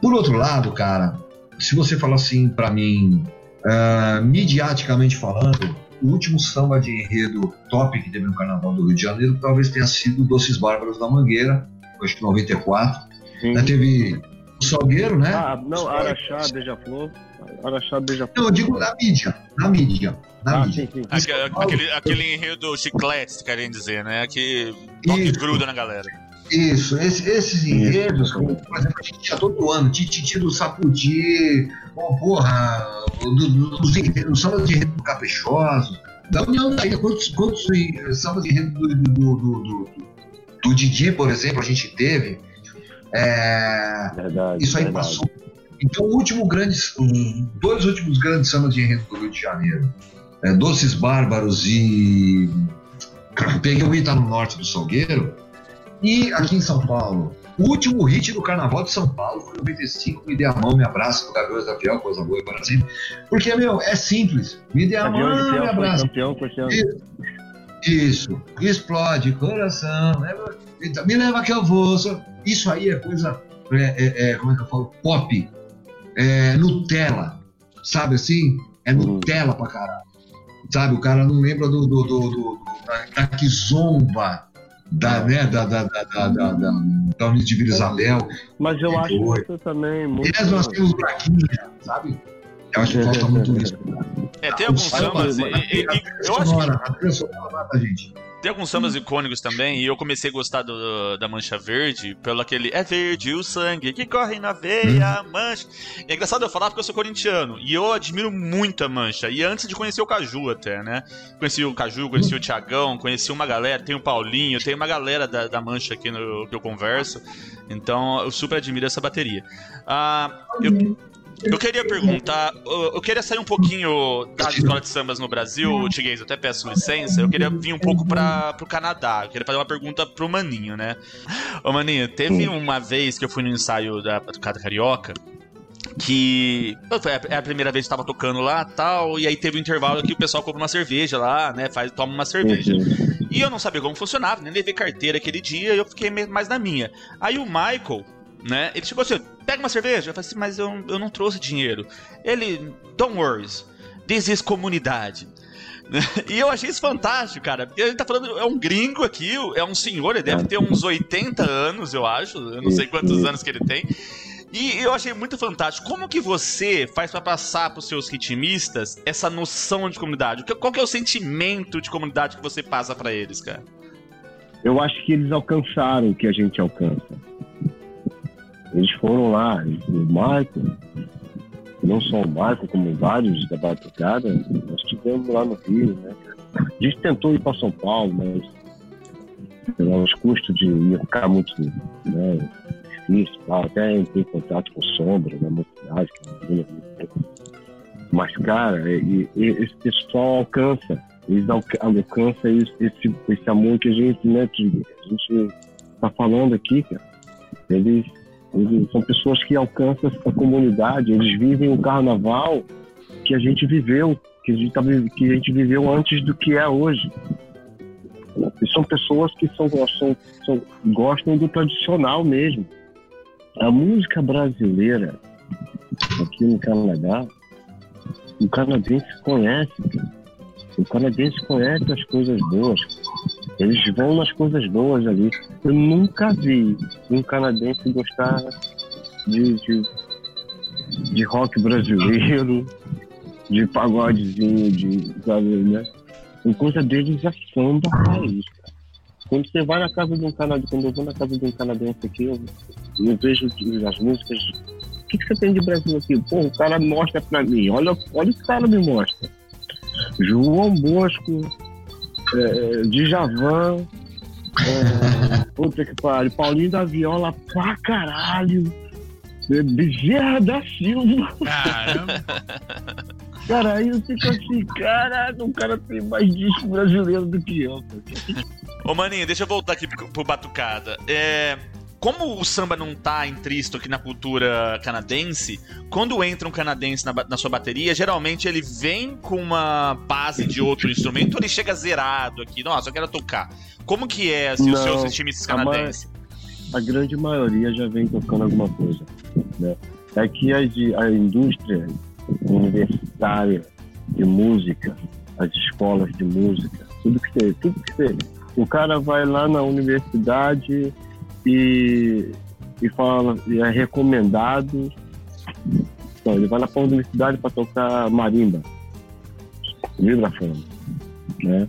Por outro lado, cara, se você falar assim pra mim, ah, midiaticamente falando, o último samba de enredo top que teve no Carnaval do Rio de Janeiro talvez tenha sido Doces Bárbaros da Mangueira, acho que 94. Sim. Né, teve o Salgueiro, né? Ah, não, Araxá, Beija-Flor. Araxá, Beija-Flor. Não, eu digo na mídia, na mídia, na Ah, mídia. sim, sim. Aque- Aquele, aquele enredo chiclete, querem dizer, né? Que toque gruda na galera. Isso, esse- esses enredos, como, por exemplo, a gente tinha todo ano, Tititi do Saputi, oh, porra, do, do, dos enredos, os sambas de enredo do Caprichoso, da União da Ilha, quantos, quantos eh, sambas de enredo do, do, do, do, do, do Didi, por exemplo, a gente teve. É, Verdade. isso aí verdade. passou. Então, o último grande, os dois últimos grandes sambas de enredo do Rio de Janeiro, é, Doces Bárbaros e Peguei o Ita no norte do Salgueiro, e aqui em São Paulo, O último hit do Carnaval de São Paulo foi 95, Me Dê a Mão, Me Abraça, do Gabriel da Fiel, coisa boa para sempre. Porque, meu, é simples. Me dê a de mão, me Fiel abraça. campeão ano. Isso. Explode, coração. né? Então, Me leva que eu vou. Isso aí é coisa. é, é, é, como é que eu falo? Pop. É, Nutella. Sabe assim? É Nutella pra caralho. Sabe? O cara não lembra do, do, do, do- da, da Kizomba. Da, né, da, da, da, da, da, da, da de Vila Isabel. Mas eu acho que também muito. Aliás, nós temos buraquinhos, sabe? Eu acho que falta muito isso. É, tem alguns Mas, sambas. eu acho que a gente. Tem alguns sambas icônicos também, e eu comecei a gostar do- da Mancha Verde pelo aquele É verde o sangue que corre na veia, mancha. E é engraçado eu falar porque eu sou corintiano, e eu admiro muito a Mancha. E antes de conhecer o Caju até, né? Conheci o Caju, conheci o Tiagão, conheci uma galera, tem o Paulinho, tem uma galera da, da Mancha aqui no que eu converso. Então eu super admiro essa bateria. Ah, eu, eu queria perguntar, eu queria sair um pouquinho da escola de sambas no Brasil, Tiguez, eu até peço licença, eu queria vir um pouco para pro Canadá, eu queria fazer uma pergunta pro Maninho, né? Ô Maninho, teve uma vez que eu fui no ensaio da Batucada Carioca, que é a primeira vez que eu tava tocando lá tal, e aí teve um intervalo que o pessoal compra uma cerveja lá, né, faz, toma uma cerveja. Uhum. E eu não sabia como funcionava, nem levei carteira aquele dia, e eu fiquei mais na minha. Aí o Michael, né, ele chegou assim, pega uma cerveja. Eu falei assim, mas eu, eu não trouxe dinheiro. Ele, don't worry, this is comunidade. E eu achei isso fantástico, cara. Porque ele tá falando, é um gringo aqui, é um senhor, ele deve ter uns 80 anos, eu acho. Eu não sei quantos anos que ele tem. E eu achei muito fantástico. Como que você faz pra passar pros seus ritmistas essa noção de comunidade? Qual que é o sentimento de comunidade que você passa pra eles, cara? Eu acho que eles alcançaram o que a gente alcança. Eles foram lá, o Michael, não só o Michael, como vários da Batucada, nós estivemos lá no Rio, né? A gente tentou ir para São Paulo, mas pelos custos de ir ficar muito né, difícil, até entrei em contato com Sombra, na mocidade, que é mas, cara, e- e- esse pessoal alcança, eles alca- alcançam esse, esse, esse amor que a gente, né, que a gente tá falando aqui, cara. Eles, eles são pessoas que alcançam a comunidade, eles vivem o carnaval que a gente viveu, que a gente, tá, que a gente viveu antes do que é hoje. E são pessoas que são, são, são, gostam do tradicional mesmo. A música brasileira aqui no Canadá, o canadense conhece, o canadense conhece as coisas boas. Eles vão nas coisas boas ali. Eu nunca vi um canadense gostar de, de, de rock brasileiro, de pagodezinho, de, sabe, né? A coisa deles é samba raiz. Quando você vai na casa de um canadense, quando eu vou na casa de um canadense aqui, eu, eu vejo as músicas. O que, que você tem de Brasil aqui? Pô, o cara mostra pra mim. Olha, olha o que o cara me mostra. João Bosco, é, Djavan, é, puta que pariu, Paulinho da Viola pra caralho, é, Bezerra da Silva. Caramba. Cara, aí eu fico assim, caralho, o cara tem mais disco brasileiro do que eu. Ô, Maninho, deixa eu voltar aqui pro Batucada. É, como o samba não tá intristo aqui na cultura canadense, quando entra um canadense na, na sua bateria, geralmente ele vem com uma base de outro instrumento ou ele chega zerado aqui? Nossa, eu quero tocar. Como que é assim, os Não, seus times a canadenses? A grande maioria já vem tocando alguma coisa. Né? É que a, a indústria universitária de música, as escolas de música, tudo que seja, tudo que seja. O cara vai lá na universidade e, e fala, e é recomendado. Então, ele vai lá para a universidade para tocar marimba, vibrafone, né?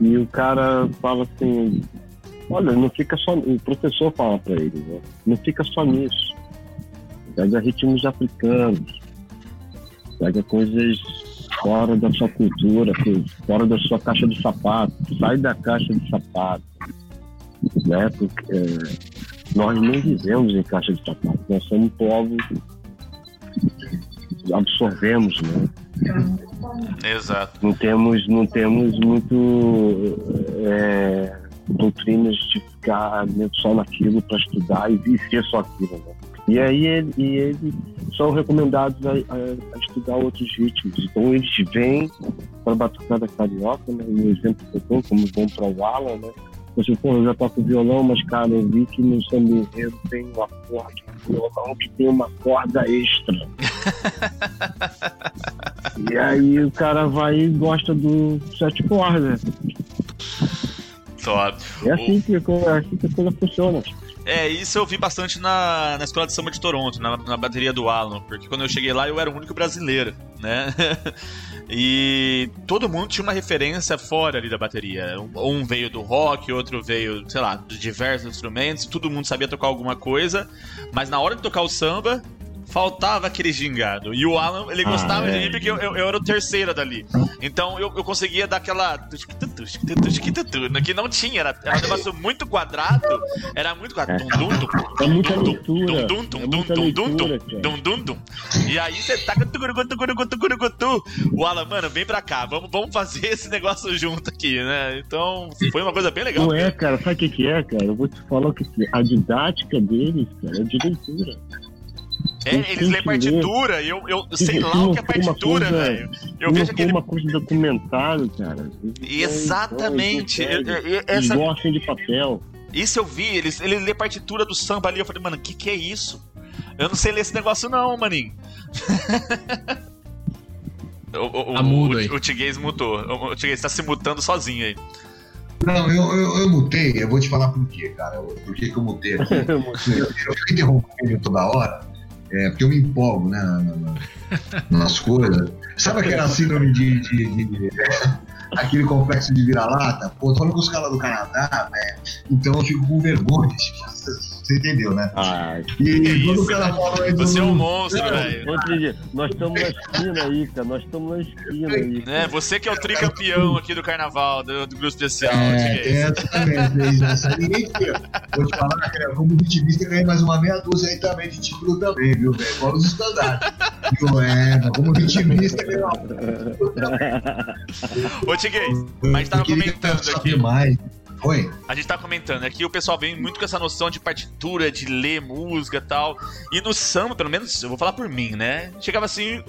E o cara fala assim, olha, não fica só, o professor fala para ele, né? não fica só nisso. Pega ritmos africanos, pega coisas fora da sua cultura, fora da sua caixa de sapato, sai da caixa de sapato, né? Porque é, nós não vivemos em caixa de sapato, nós somos povos absorvemos, né? Exato. Não temos, não temos muito é, doutrinas de ficar só naquilo para estudar e, ser só aquilo, né? E aí ele, e eles são recomendados a, a, a, estudar outros ritmos. Então eles vêm para a batucada carioca, né? O exemplo que eu dou, como vão para o Alan, né? Você, pô, eu já toco violão, mas, cara, eu vi que no samba enredo tem uma corda de violão que tem uma corda extra. e aí o cara vai e gosta do sete cordas. Só. É assim, que, é assim que a coisa funciona. É, isso eu vi bastante na, na escola de samba de Toronto, na, na bateria do Alan, porque quando eu cheguei lá eu era o único brasileiro, né? e todo mundo tinha uma referência fora ali da bateria. Um veio do rock, outro veio, sei lá, de diversos instrumentos, todo mundo sabia tocar alguma coisa, mas na hora de tocar o samba, faltava aquele gingado. E o Alan, ele ah, gostava é. de mim porque eu, eu, eu, era o terceiro dali. Então eu, eu conseguia dar aquela. Que não tinha, era, era um negócio muito quadrado. Era muito quadrado. É muita leitura. E aí você taca. O Alan, mano, vem pra cá, vamos, vamos fazer esse negócio junto aqui, né? Então foi uma coisa bem legal. Não é, cara, sabe o que, que é, cara? Eu vou te falar o que a didática deles, cara, é de leitura. É, eles lêem partitura, eu, eu sei lá o que é partitura, velho. Eu vejo aquele. uma coisa de documentário, cara. Exatamente. Então, eles, essa... gostam de papel. Isso eu vi, eles, eles lê partitura do samba ali. Eu falei, mano, o que, que é isso? Eu não sei ler esse negócio, não, maninho. o, o, a muda aí. o, o Tiguez mutou. O, o Tiguez tá se mutando sozinho aí. Não, eu, eu, eu, mutei, eu vou te falar por quê, cara. Por que, que eu mutei aqui? eu, eu fico interrompendo toda hora. É, porque eu me empolgo, né, na, na, nas coisas. Sabe aquela síndrome de, de, de aquele complexo de vira-lata? Pô, tô falando com os caras do Canadá, né? Então eu fico com vergonha. Você entendeu, né? Ah, e quando o cara fala aí Você é um monstro, velho. Nós estamos na esquina aí, cara. Nós estamos na esquina aí. É, você que é o tricampeão aqui do carnaval, do, do grupo especial. É, é exatamente. Essa ninguém Vou te falar, cara, como vitimista, ganhei mais uma meia dúzia aí também de título também, viu, velho? Fora os estandartes. É, como vitimista, ganhei uma. Ô, Tiguei, mas tava comentando aqui. Mais. Oi. A gente tá comentando aqui, o pessoal vem muito com essa noção de partitura, de ler música e tal. E no samba, pelo menos, eu vou falar por mim, né? Chegava assim,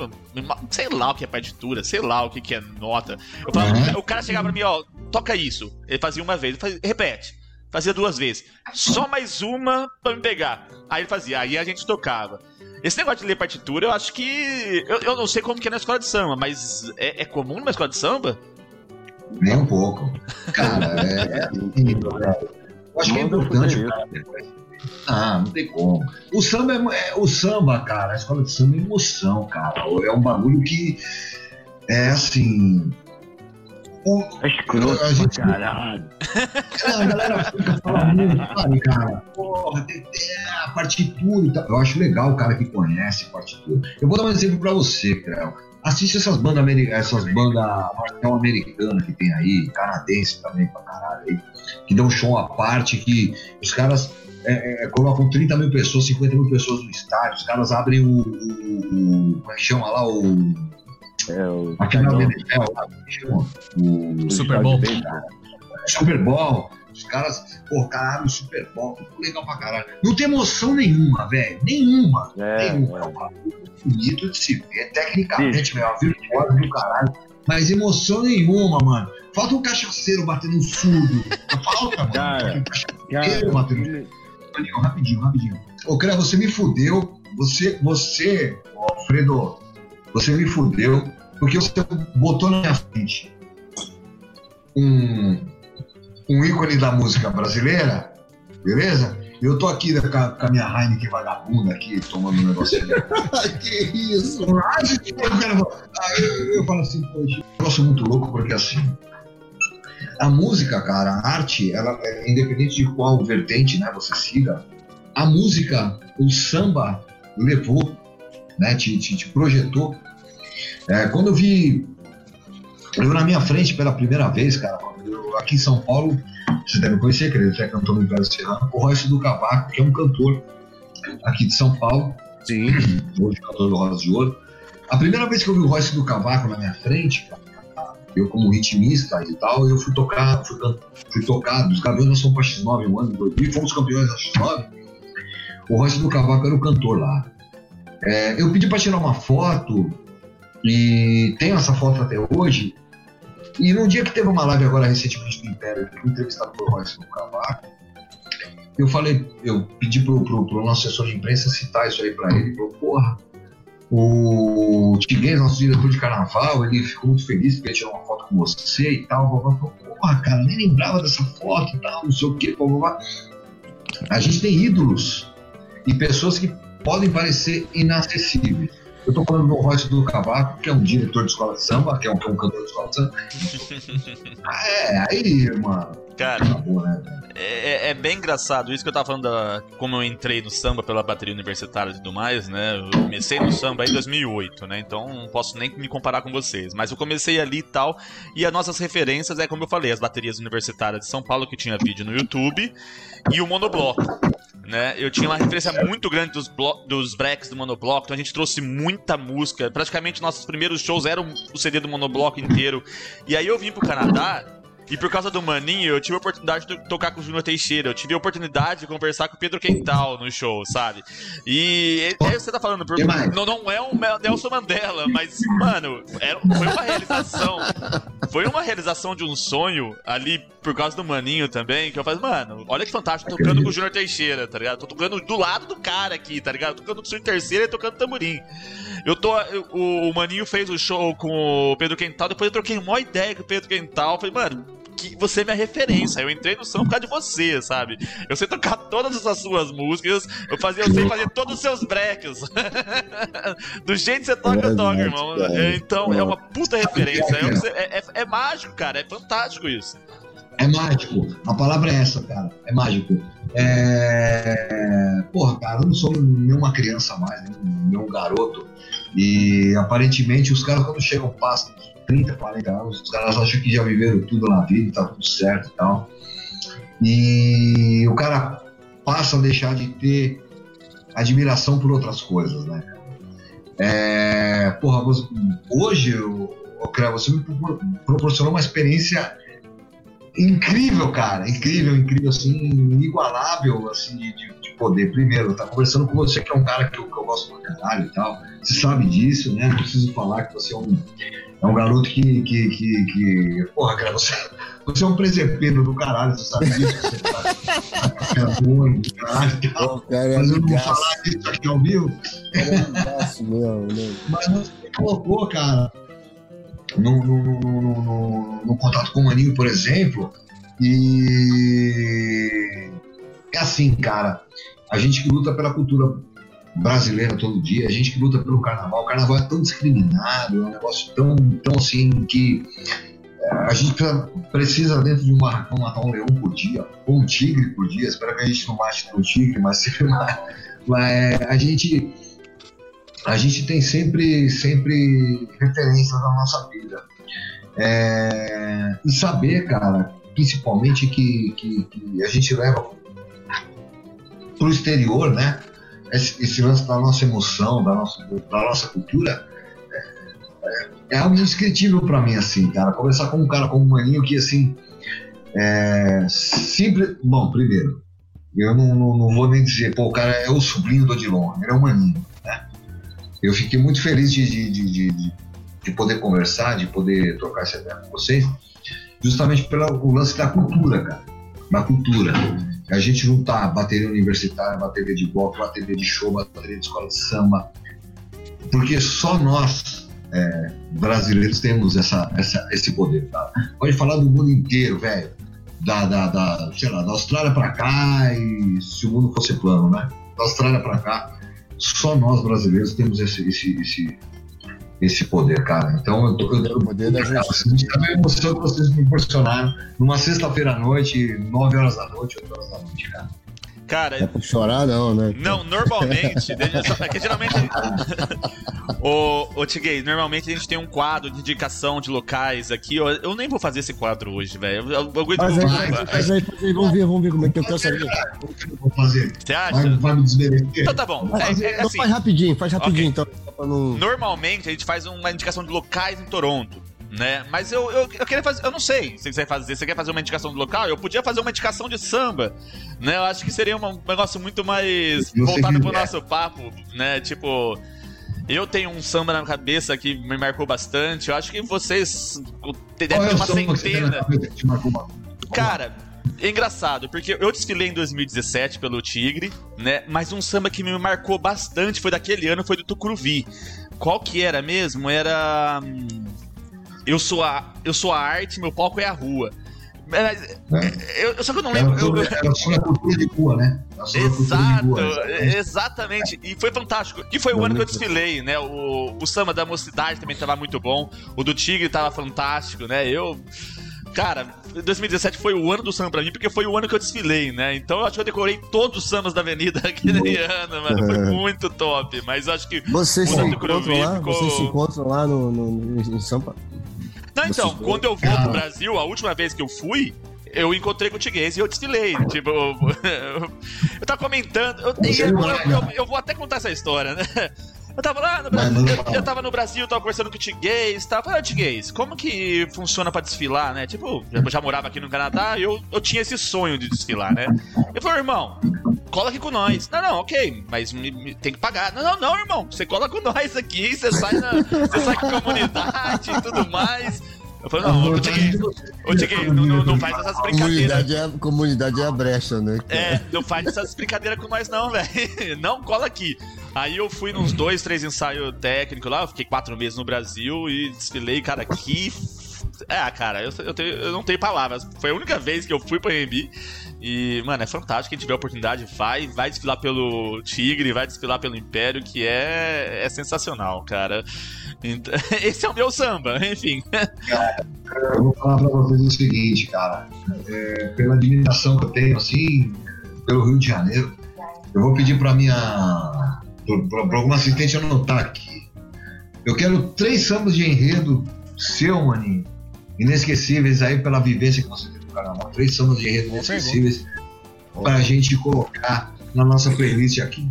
sei lá o que é partitura, sei lá o que é nota. Falava, uhum. O cara chegava pra mim, ó, toca isso. Ele fazia uma vez, fazia, repete. Fazia duas vezes. Só mais uma pra me pegar. Aí ele fazia, aí a gente tocava. Esse negócio de ler partitura, eu acho que. Eu, eu não sei como que é na escola de samba, mas é, é comum numa escola de samba? Nem um pouco. Cara, é, é lindo, velho. Eu acho que é importante, cara. Ah, não tem como. O samba é, é, o samba, cara, a escola de samba é emoção, cara. É um bagulho que é assim. O, é escroto, a gente, caralho. A galera fica falando muito, sabe, cara? Porra, a partitura e tal. Eu acho legal o cara que conhece a partitura. Eu vou dar um exemplo pra você, Creu assiste essas bandas essas bandas marcial americanas que tem aí, canadense também pra caralho aí, que dão show à parte, que os caras é, é, colocam 30 mil pessoas, 50 mil pessoas no estádio, os caras abrem o. o, o como é que chama lá? O. É, o. Aquela NFL lá, como é que chama? O, Super Bowl. Super Bowl. Os caras, pô, caralho, Super Bowl, legal pra caralho. Não tem emoção nenhuma, velho. Nenhuma. É, nenhuma. É, é um bagulho bonito de se ver, tecnicamente, meu, a virtuosa do caralho. Mas emoção nenhuma, mano. Falta um cachaceiro batendo surdo. Falta, mano. Cara, um cachaceiro batendo. Rapidinho, rapidinho, rapidinho. Ô, cara, você me fudeu. Você, você, Alfredo, você me fudeu porque você botou na minha frente um um ícone da música brasileira, beleza? Eu tô aqui com a, com a minha Heineken vagabunda aqui, tomando um negocinho. que isso? Ah, eu, eu falo assim, poxa, eu gosto muito louco porque assim, a música, cara, a arte, ela é independente de qual vertente, né, você siga, a música, o samba levou, né, te, te, te projetou. É, quando eu vi eu na minha frente pela primeira vez, cara, aqui em São Paulo, você deve conhecer, que ele é cantor no Império Serrano, o Royce do Cavaco, que é um cantor aqui de São Paulo. Sim. Hoje cantor do Rosa de Ouro. A primeira vez que eu vi o Royce do Cavaco na minha frente, eu como ritmista e tal, eu fui tocar, fui, fui tocar dos Gaviões da São X9 um ano, em 2000, fomos campeões da X9. O Royce do Cavaco era o cantor lá. É, eu pedi para tirar uma foto e tenho essa foto até hoje. E no dia que teve uma live agora recentemente no Império, entrevistado pelo Royce do Cavaco, eu falei, eu pedi pro, pro, pro nosso assessor de imprensa citar isso aí para ele. Ele falou, porra, o Tiguez, nosso diretor de carnaval, ele ficou muito feliz porque tirou uma foto com você e tal. Eu falei, porra, cara, nem lembrava dessa foto e tal, não sei o que. A gente tem ídolos e pessoas que podem parecer inacessíveis. Eu tô falando do Royce do Cavaco, que é um diretor de escola de samba, que é um, que é um cantor de escola de samba. ah, é, aí, mano. Cara, acabou, né, é, é, é, bem engraçado isso que eu tava falando da, como eu entrei no samba pela bateria universitária e tudo mais, né? Eu comecei no samba em 2008, né? Então não posso nem me comparar com vocês. Mas eu comecei ali e tal. E as nossas referências é, como eu falei, as baterias universitárias de São Paulo, que tinha vídeo no YouTube, e o monobloco. Né? Eu tinha uma referência muito grande dos, dos breaks do monobloco, então a gente trouxe muita música. Praticamente nossos primeiros shows eram o CD do monobloco inteiro. E aí eu vim pro Canadá e por causa do Maninho, eu tive a oportunidade de tocar com o Júnior Teixeira. Eu tive a oportunidade de conversar com o Pedro Quental no show, sabe? E é, é você tá falando, por, não, não é um Nelson Mandela, mas, mano, era, foi uma realização. Foi uma realização de um sonho ali por causa do Maninho também, que eu falei, mano, olha que fantástico, tocando com o Júnior Teixeira, tá ligado? Tô tocando do lado do cara aqui, tá ligado? Tô tocando com o Júnior Terceira e tocando tamborim. Eu tô. O, o Maninho fez o show com o Pedro Quental, depois eu troquei uma ideia com o Pedro Quental. Falei, mano, que você é minha referência. Eu entrei no som por causa de você, sabe? Eu sei tocar todas as suas músicas, eu, fazia, eu sei fazer todos os seus breaks. Do jeito que você toca, eu toco, irmão. Então é uma puta referência. É, é, é, mágico, cara. É fantástico isso. É mágico. A palavra é essa, cara. É mágico. É... Porra, cara, eu não sou nenhuma criança mais, nenhum garoto. E aparentemente os caras, quando chegam, passam 30, 40 anos, os caras acham que já viveram tudo na vida, tá tudo certo e tal. E o cara passa a deixar de ter admiração por outras coisas, né? É, porra, hoje, o, você me proporcionou uma experiência incrível, cara, incrível, incrível, assim, inigualável, assim, de, de poder. Primeiro, tá conversando com você, que é um cara que eu, que eu gosto pra caralho e tal, você sabe disso, né? Não preciso falar que você é um, é um garoto que, que, que, que. Porra, cara, você, você é um presepeiro do caralho, você sabe disso. Você é bom, do caralho e tal. cara, é Mas eu não vou falar disso aqui ao vivo. É meu, né? Mas você colocou, cara, no, no, no, no, contato com o Maninho, por exemplo, e. É assim, cara. A gente que luta pela cultura brasileira todo dia, a gente que luta pelo carnaval. O carnaval é tão discriminado, é um negócio tão, tão assim que é, a gente precisa, dentro de uma matar um leão por dia, ou um tigre por dia. Espero que a gente não mate um tigre, mas, mas é, a gente a gente tem sempre sempre referências na nossa vida é, e saber, cara, principalmente que, que, que a gente leva para o exterior, né? esse, esse lance da nossa emoção, da nossa, da nossa cultura, é, é, algo indescritível para mim, assim, cara. Conversar com um cara como o Maninho que, assim, é, simples. Bom, primeiro, eu não, não, não, vou nem dizer, pô, o cara é o sobrinho do Odilon, ele é o Maninho? Eu fiquei muito feliz de, de, de, de, de poder conversar, de poder trocar essa ideia com vocês, justamente pelo lance da cultura, cara. Da cultura a gente juntar bateria universitária, bateria de bloco, bateria de show, bateria de escola de samba, porque só nós é, brasileiros temos essa, essa, esse poder. Tá? Pode falar do mundo inteiro, velho. Da, da, da, sei lá, da Austrália para cá e se o mundo fosse plano, né? Da Austrália para cá, só nós brasileiros temos esse, esse, esse, esse poder, cara. Então eu tô. Eu, eu, o poder da gente. a emoção que vocês me proporcionaram numa sexta-feira à noite, 9 horas da noite, 8 horas da noite, cara. Cara. É pra chorar, não, né? Não, normalmente. é que geralmente. o, o Tiguei, normalmente a gente tem um quadro de indicação de locais aqui. Eu, eu nem vou fazer esse quadro hoje, velho. Eu, eu, faz, aí, faz, aí, faz aí, vamos ver, vamos ver como é que eu quero saber. Vou fazer. Você acha? Vai, vai me desmerecer. Então tá bom. É, é, assim, faz rapidinho, faz rapidinho, okay. então. Não... Normalmente a gente faz uma indicação de locais em Toronto. Né? Mas eu, eu, eu queria fazer. Eu não sei se você vai fazer. Você quer fazer uma indicação do local? Eu podia fazer uma indicação de samba, né? Eu acho que seria um negócio muito mais voltado pro quiser. nosso papo, né? Tipo. Eu tenho um samba na cabeça que me marcou bastante. Eu acho que vocês devem Qual ter o uma centena. Cara, é engraçado, porque eu desfilei em 2017 pelo Tigre, né? Mas um samba que me marcou bastante foi daquele ano, foi do Tucuruvi. Qual que era mesmo? Era. Eu sou a, eu sou a arte, meu palco é a rua. Mas, eu, eu- só que eu não lembro. sobre, eu- era sobre a cultura de rua, né? Exato, rua, exatamente. exatamente. E foi fantástico. E foi o Não, ano que eu desfilei, né? O, o samba da mocidade também tava muito bom. O do Tigre tava fantástico, né? Eu. Cara, 2017 foi o ano do samba pra mim, porque foi o ano que eu desfilei, né? Então eu acho que eu decorei todos os sambas da avenida aquele ano, mano. Foi muito top. Mas eu acho que. Vocês O se encontram lá? ficou- Vocês se encontram lá no, no- em Sampa? Não, então, Vocês- quando eu vou pro Brasil, a última vez que eu fui, eu encontrei com o Tiguez e eu desfilei. Tipo, eu, eu tava comentando. Eu, eu, não eu- vou até contar essa história, né? Eu tava lá no Brasil, eu, eu tava no Brasil, tava conversando com o Tiguez, tava falando, Tiguez, como que funciona pra desfilar, né? Tipo, eu já morava aqui no Canadá e eu, eu tinha esse sonho de desfilar, né? Eu falei, irmão, cola aqui com nós. Não, não, ok, mas me- me- tem que pagar. Não, não, não, irmão, você cola com nós aqui, você sai, na, você sai com a comunidade e tudo mais. Eu falei, não, ô Tiguez, ô não, não, não faz essas brincadeiras. Comunidade é, comunidade é a brecha, né? É, não faz essas brincadeiras com nós, não, velho. Não cola aqui. Aí eu fui nos dois, três ensaios técnicos lá, eu fiquei quatro meses no Brasil e desfilei, cara, que. É, cara, eu, eu, tenho- eu não tenho palavras. Foi a única vez que eu fui pro AMB. E, mano, é fantástico. Quem tiver oportunidade, vai. Vai desfilar pelo Tigre, vai desfilar pelo Império, que é, é sensacional, cara. Então, esse é o meu samba, enfim. Eu vou falar pra vocês o seguinte, cara. É, pela admiração que eu tenho, assim, pelo Rio de Janeiro, eu vou pedir pra minha. pra, pra alguma assistente anotar aqui. Eu quero três sambas de enredo seu, maninho. Inesquecíveis aí pela vivência que você teve Três sambas de enredo inesquecíveis pra gente colocar na nossa playlist aqui.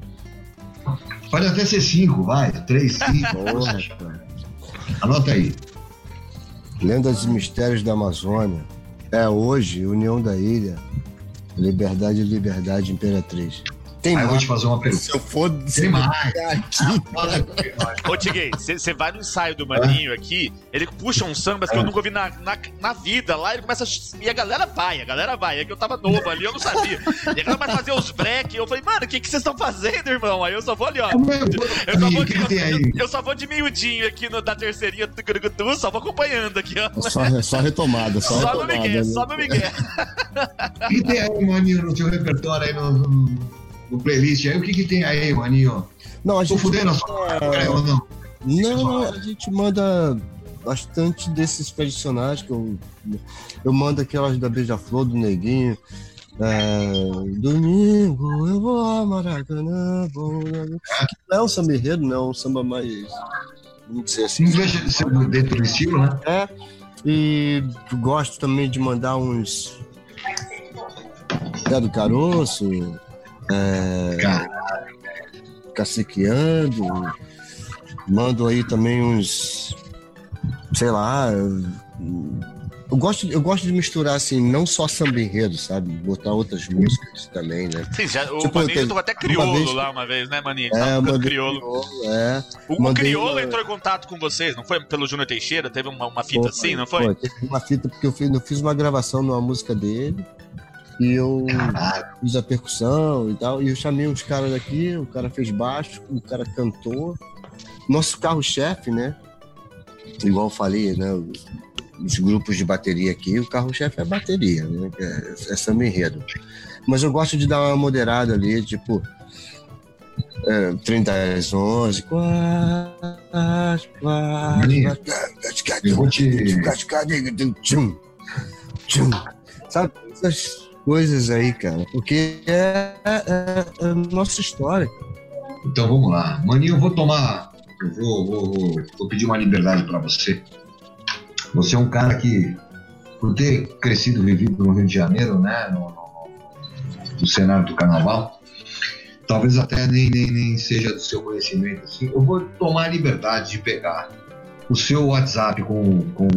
Pode até ser cinco, vai. Três, cinco. Anota aí. Lendas e Mistérios da Amazônia. É hoje, União da Ilha. Liberdade, Liberdade, Imperatriz. Tem Aí eu vou mais. te fazer uma pergunta. Se eu for Tem mais. aqui, Ô, Tiguei, você vai no ensaio do Maninho aqui, ele puxa uns sambas que eu nunca ouvi na, na, na vida lá, ele começa a... E a galera vai, a galera vai. É que eu tava novo ali, eu não sabia. E a galera vai fazer os break, eu falei, mano, o que que vocês estão fazendo, irmão? Aí eu só vou ali, ó. É Eu só vou, aí? eu, eu só vou de miudinho aqui no, da terceirinha do Curugutu, só vou acompanhando aqui, ó. só, só retomada, só, Só no retomada. Miguel, né? só no Miguel. O que tem aí, maninho, no seu repertório aí, no, no playlist aí? O que, que tem aí, maninho? Não, a Tô gente, fudendo a sua cara ou não? não, a gente manda bastante desses tradicionais que eu, eu mando aquelas da Beija-Flor, do Neguinho. É, domingo eu vou ao Maracanã. Vou... É um samba enredo, não, é um samba mais. Vamos dizer assim. Ser dentro do estilo, né? É, e gosto também de mandar uns. Pé do Caroço, é, Caciqueando, mando aí também uns. Sei lá. Eu gosto, eu gosto de misturar, assim, não só samba enredo, sabe? Botar outras músicas também, né? Sim, já, o Tipo, tocou até crioulo vez- lá uma vez, né, Maninho? É, mandei crioulo. crioulo, é. O, o Mandei crioulo uma- entrou em contato com vocês, não foi? Pelo Júnior Teixeira? Teve uma, uma fita assim, não foi? teve uma fita porque eu fiz, eu fiz uma gravação numa música dele e eu caralho. fiz a percussão e tal. E eu chamei uns caras daqui, o cara fez baixo, o cara cantou. Nosso carro-chefe, né? Igual eu falei, né? Os, os grupos de bateria aqui, o carro-chefe é bateria, né? É, é samba enredo. Mas eu gosto de dar uma moderada ali, tipo. É, 30 às 11. Quatro, Maninho, quatro, Eu vou te. Tchum, tchum. Sabe? Essas coisas aí, cara. Porque é, é- é a nossa história. Então vamos lá. Maninho, eu vou tomar. Eu vou, vou, vou, pedir uma liberdade pra você. Você é um cara que, por ter crescido, vivido no Rio de Janeiro, né? No, no- no cenário do carnaval, talvez até nem, nem, nem seja do seu conhecimento assim. Eu vou tomar a liberdade de pegar o seu WhatsApp com, com,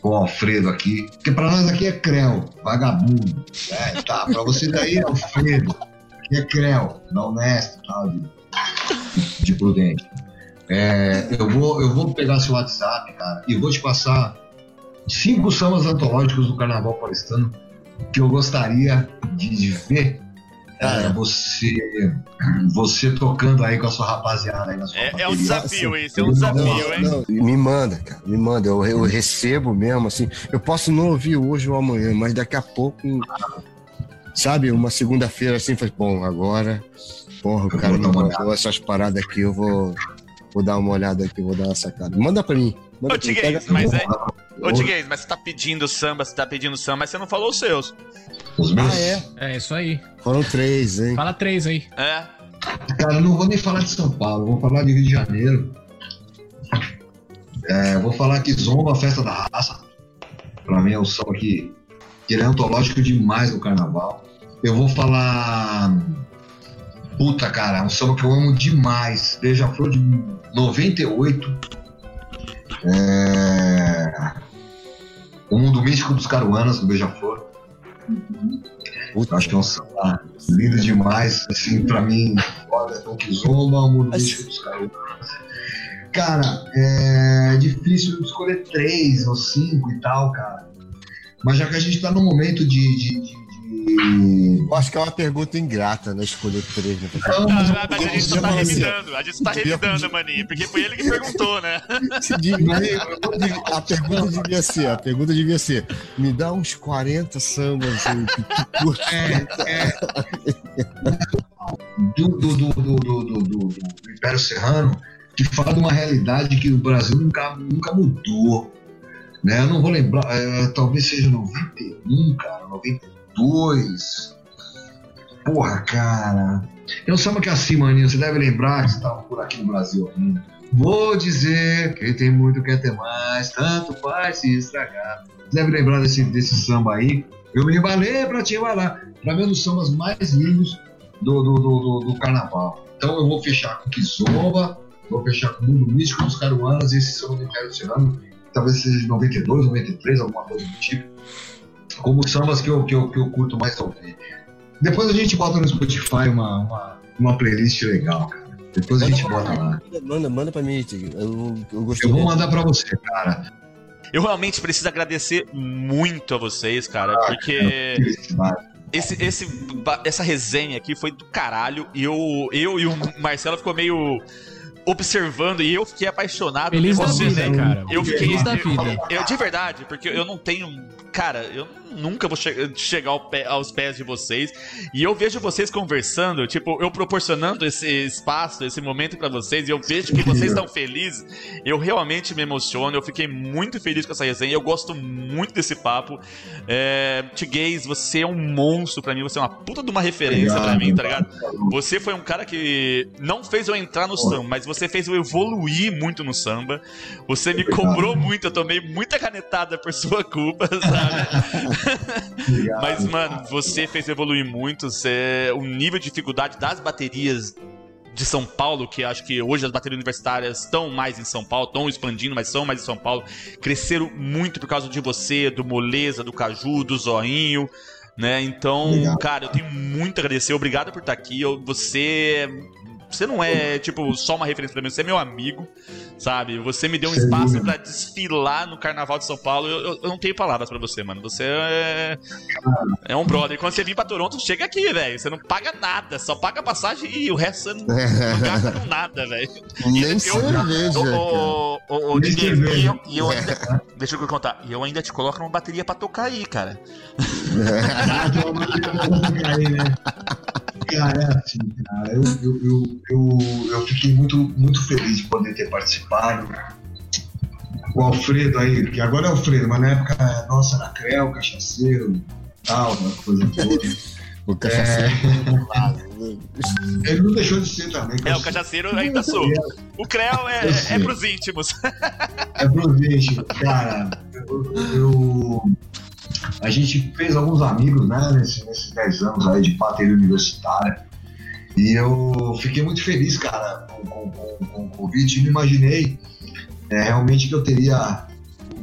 com o Alfredo aqui, porque para nós aqui é Creu, vagabundo. É, tá, para você daí é Alfredo, aqui é Creu, não honesto, tal, de, de prudente. É, eu, vou, eu vou pegar seu WhatsApp, cara, e vou te passar cinco sambas antológicos do Carnaval Paulistano que eu gostaria de ver é, você, você tocando aí com a sua rapaziada aí na sua é, é um desafio esse, é um desafio, hein? Não, me manda, cara, me manda. Eu, eu recebo mesmo, assim. Eu posso não ouvir hoje ou amanhã, mas daqui a pouco, sabe, uma segunda-feira assim, faz, bom, agora, porra, o cara me mandou essas paradas aqui, eu vou, vou dar uma olhada aqui, vou dar uma sacada. Manda pra mim. Manda Ô, Tiguez, mas é. Ô, Tiguez, mas você tá pedindo samba, você tá pedindo samba, mas você não falou os seus. Os meus? Ah, é? É, isso aí. Foram três, hein? Fala três aí. É. Cara, eu não vou nem falar de São Paulo, vou falar de Rio de Janeiro. É, vou falar que Zomba, a festa da raça. Pra mim é um samba que, que é antológico demais no carnaval. Eu vou falar. Puta, cara, é um samba que eu amo demais. Beija-flor de 98. É... O Mundo Místico dos Caruanas, do Beija-Flor. Puta, acho que é um samba lindo demais, assim, pra mim, o Mundo Místico dos Caruanas. Cara, é difícil escolher três ou cinco e tal, cara. Mas já que a gente tá num momento de, de, de eu acho que é uma pergunta ingrata, né? Escolher três, né? Não, mas, mas a gente só tá revidando. A gente tá revidando, maninho, porque foi ele que perguntou, né? a pergunta devia ser, a pergunta devia ser: me dá uns 40 sambas assim, que tu curte. É, é. Do, do, do, do, do, do, do Império Serrano, que fala de uma realidade que o Brasil nunca, nunca mudou. Né? Eu não vou lembrar, é, talvez seja 91, cara, 92 2. Porra, cara. É um samba que é assim, maninho, você deve lembrar que você estava por aqui no Brasil ainda. Vou dizer, quem tem muito quer ter mais, tanto faz se estragar. Você deve lembrar desse, desse samba aí. Eu me embalei pra te embalar. Pra mim, é um dos sambas mais lindos do, do, do, do, carnaval. Então eu vou fechar com Kizomba, vou fechar com o Mundo Místico dos Caruanas, esse samba do Império Serrano, talvez seja de 92, 93, alguma coisa do tipo como sambas que eu, que eu, que eu curto mais ouvir. Depois a gente bota no Spotify uma, uma, uma playlist legal, cara. Depois manda a gente bota lá. Manda, manda pra mim, eu, eu gostei. Eu vou mandar pra você, cara. Eu realmente preciso agradecer muito a vocês, cara, ah, porque. Esse, esse, essa resenha aqui foi do caralho. E eu, eu e o Marcelo ficou meio observando e eu fiquei apaixonado Feliz por você, né, cara? Eu fiquei. Feliz da vida. Eu, eu, de verdade, porque eu não tenho. Cara, eu nunca vou che chegar ao pé, aos pés de vocês. E eu vejo vocês conversando, tipo, eu proporcionando esse espaço, esse momento para vocês, e eu vejo que vocês estão felizes. Eu realmente me emociono. Eu fiquei muito feliz com essa resenha. Eu gosto muito desse papo. É, Gays, você é um monstro para mim. Você é uma puta de uma referência para mim, tá ligado? Você foi um cara que não fez eu entrar no samba, mas você fez eu evoluir muito no samba. Você me cobrou muito. Eu tomei muita canetada por sua culpa, sabe? Mas, mano, você fez evoluir muito. Você, o nível de dificuldade das baterias de São Paulo, que acho que hoje as baterias universitárias estão mais em São Paulo, estão expandindo, mas são mais em São Paulo, cresceram muito por causa de você, do Moleza, do Caju, do Zoinho, né? Então, Obrigado. cara, eu tenho muito a agradecer. Obrigado por estar aqui. Eu, você você não é, tipo, só uma referência pra mim, você é meu amigo, sabe? Você me deu um espaço para desfilar no Carnaval de São Paulo. Eu, eu, eu não tenho palavras para você, mano. Você é, é um brother. Quando você vir pra Toronto, chega aqui, velho. Você não paga nada, só paga passagem e o resto você não, não gasta com nada, velho. Nem cerveja. O, e eu, e eu ainda, deixa eu contar. E eu ainda te coloco uma bateria pra tocar aí, cara. Cara, é assim, cara, eu, eu, eu, eu, eu fiquei muito, muito feliz de poder ter participado. O Alfredo aí, que agora é Alfredo, mas na época, nossa, era Creu, cachaceiro, tal, uma coisa toda. O cachaceiro. É... Ele não deixou de ser também. É, o cachaceiro ainda sou. O Creu é, é, é pros íntimos. É pros íntimos. Cara, eu, eu, a gente fez alguns amigos, né, nesses, nesses 10 anos aí de bateria universitária. E eu fiquei muito feliz, cara, com, com, com, com o convite. Me imaginei é, realmente que eu teria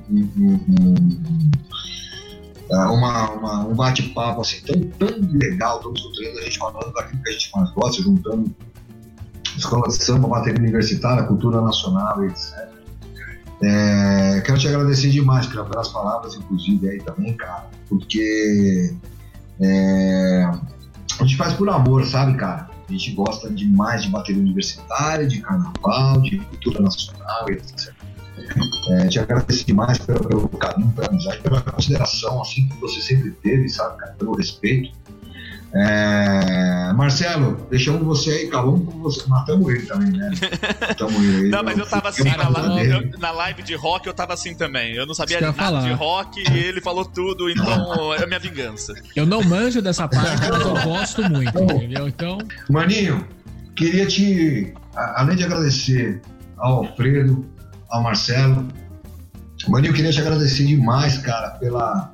um, um, um, é, uma, uma, um bate-papo assim, tão, tão legal, tão surpreendente, a gente falando daquilo que a gente mais gosta, juntando escola de samba, bateria universitária, cultura nacional, etc. É, quero te agradecer demais pelas palavras, inclusive, aí também, cara, porque é, a gente faz por amor, sabe, cara? A gente gosta demais de bateria universitária, de carnaval, de cultura nacional, etc. É, te agradeço demais pelo, pelo carinho, pela amizade, pela consideração assim, que você sempre teve, sabe, cara, pelo respeito. É... Marcelo, deixamos você aí, calamos com você. Matamos ele também, né? Matamos ele. Não, mas eu tava assim, na, live, eu, na live de rock eu tava assim também. Eu não sabia nada falar. de rock e ele falou tudo, então é minha vingança. Eu não manjo dessa parte, mas eu gosto muito, entendeu? Então. Maninho, queria te, além de agradecer ao Alfredo, ao Marcelo, Maninho, eu queria te agradecer demais, cara, pela,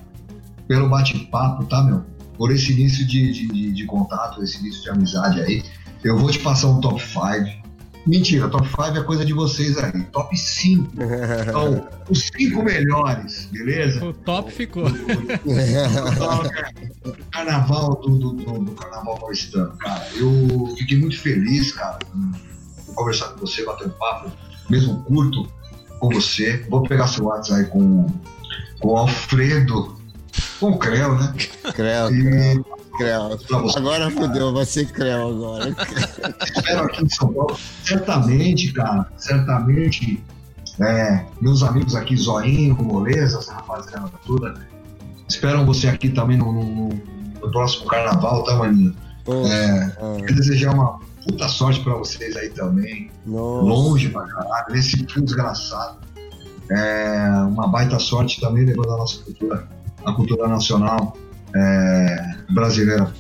pelo bate-papo, tá, meu? Por esse início de, de, de, de contato, esse início de amizade aí. Eu vou te passar um top 5. Mentira, top 5 é coisa de vocês aí. Top 5. Então, os 5 melhores, beleza? O top ficou. O carnaval do, do, do, do carnaval paulistano, cara. Eu fiquei muito feliz, cara, por conversar com você, bater um papo, mesmo curto, com você. Vou pegar seu WhatsApp aí com, com o Alfredo com o Creu, né? Creu, e... Creu. Agora fodeu, vai ser Creu agora. Espero aqui em São Paulo. Certamente, cara, certamente, é, meus amigos aqui, Zoinho, Moleza, essa rapaziada toda, esperam você aqui também no, no, no próximo carnaval, tá, Maninho? é, ah. Quero desejar uma puta sorte pra vocês aí também. Nossa. Longe pra caralho, nesse fio desgraçado. É, uma baita sorte também levando a nossa cultura a cultura nacional é, brasileira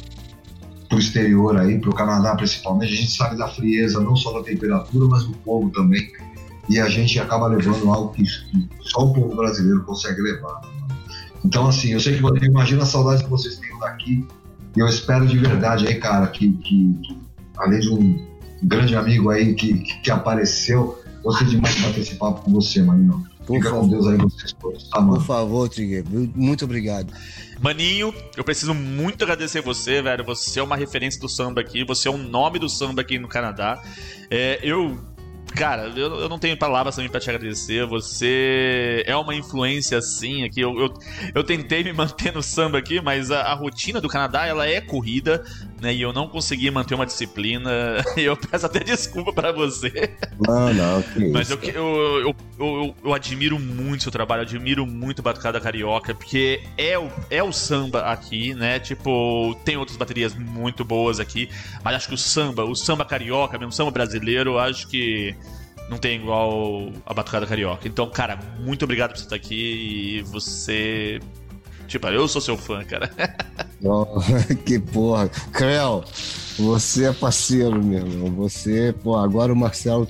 para o exterior aí, para o Canadá principalmente. A gente sabe da frieza, não só da temperatura, mas do povo também. E a gente acaba levando algo que, só o povo brasileiro consegue levar. Então, assim, eu sei que você imagina a saudade que vocês têm daqui. E eu espero de verdade aí, cara, que, que, que além de um grande amigo aí que, que apareceu, você demais esse papo com você, Marino. Por Fica favor. com Deus aí vocês todos, tá? Por favor, Trigueiro. Muito obrigado. Maninho, eu preciso muito agradecer você, velho. Você é uma referência do samba aqui. Você é um nome do samba aqui no Canadá. É, eu Cara, eu, eu, não tenho palavras também para te agradecer. Você é uma influência assim aqui. Eu, eu, eu tentei me manter no samba aqui, mas a, a, rotina do Canadá ela é corrida, né? E eu não consegui manter uma disciplina. Eu peço até desculpa para você. Não, não. mas eu, eu, eu, eu, admiro muito o seu trabalho, admiro muito a Batucada Carioca, porque é o, é o samba aqui, né? Tipo, tem outras baterias muito boas aqui, mas acho que o samba, o samba carioca, mesmo o samba brasileiro, acho que não tem igual a Batucada Carioca. Então, cara, muito obrigado por você estar aqui e você. Tipo, eu sou seu fã, cara. Oh, que porra. Creu, você é parceiro mesmo. Você, pô, agora o Marcelo.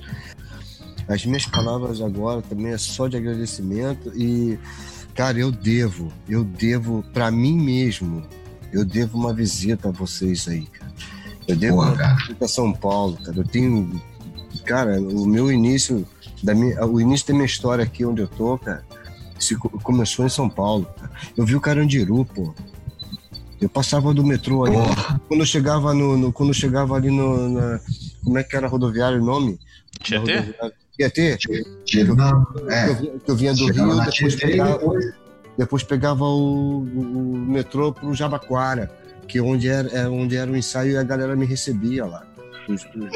As minhas palavras agora também é só de agradecimento e, cara, eu devo, eu devo para mim mesmo, eu devo uma visita a vocês aí, cara. Eu devo Porra, uma visita a São Paulo, cara. Eu tenho cara, o meu início, da minha, o início da minha história aqui onde eu tô, cara, se, começou em São Paulo. Eu vi o Carandiru, pô. Eu passava do metrô ali. Quando eu chegava no, no, Quando eu chegava ali no. Na, como é que era rodoviário o nome? Tietê? Tietê? Eu, eu, eu vinha do Rio, depois pegava, depois pegava o, o, o metrô pro Jabaquara, que é onde era, é onde era o ensaio e a galera me recebia lá dos, dos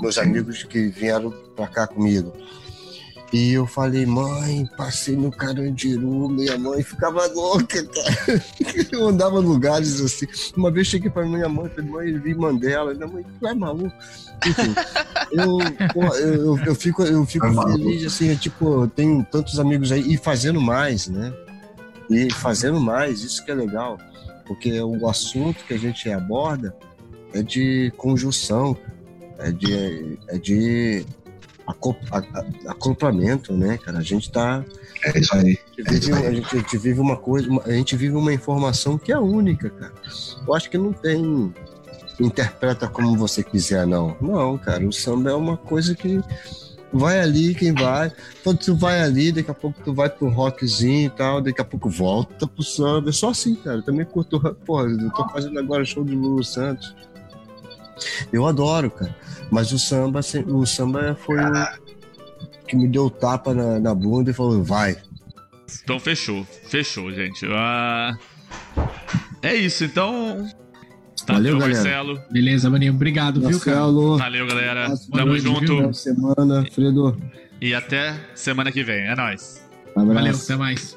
meus amigos que vieram pra cá comigo. E eu falei, mãe, passei no Carandiru, minha mãe ficava louca, cara. Eu andava em lugares assim. Uma vez cheguei pra minha mãe, falei, mãe, eu vi Mandela. Minha mãe, tu é maluco? Enfim, eu, eu, eu, fico, eu fico é feliz, assim, tipo, eu tenho tantos amigos aí, e fazendo mais, né? E fazendo mais, isso que é legal. Porque o assunto que a gente aborda é de conjunção, é de, é de acoplamento, né, cara? A gente tá. É isso aí. A gente, vive, a gente, a gente vive uma coisa, a gente vive uma informação que é única, cara. Eu acho que não tem interpreta como você quiser, não. Não, cara, o samba é uma coisa que Vai ali quem vai. Quando tu vai ali, daqui a pouco tu vai pro rockzinho e tal, daqui a pouco volta pro samba. É só assim, cara. Eu também curto. Porra, eu tô fazendo agora show de Lulu Santos. Eu adoro, cara. Mas o samba, o samba foi o que me deu o tapa na, na bunda e falou, vai. Então fechou, fechou, gente. Uh... É isso, então. Tá, Valeu, galera. Marcelo. Beleza, Maninho. Obrigado, Marcelo. viu, cara? Valeu, galera. Tamo noite, junto. Viu? Semana, Fredo. E até semana que vem. É nóis. Abraço. Valeu, até mais.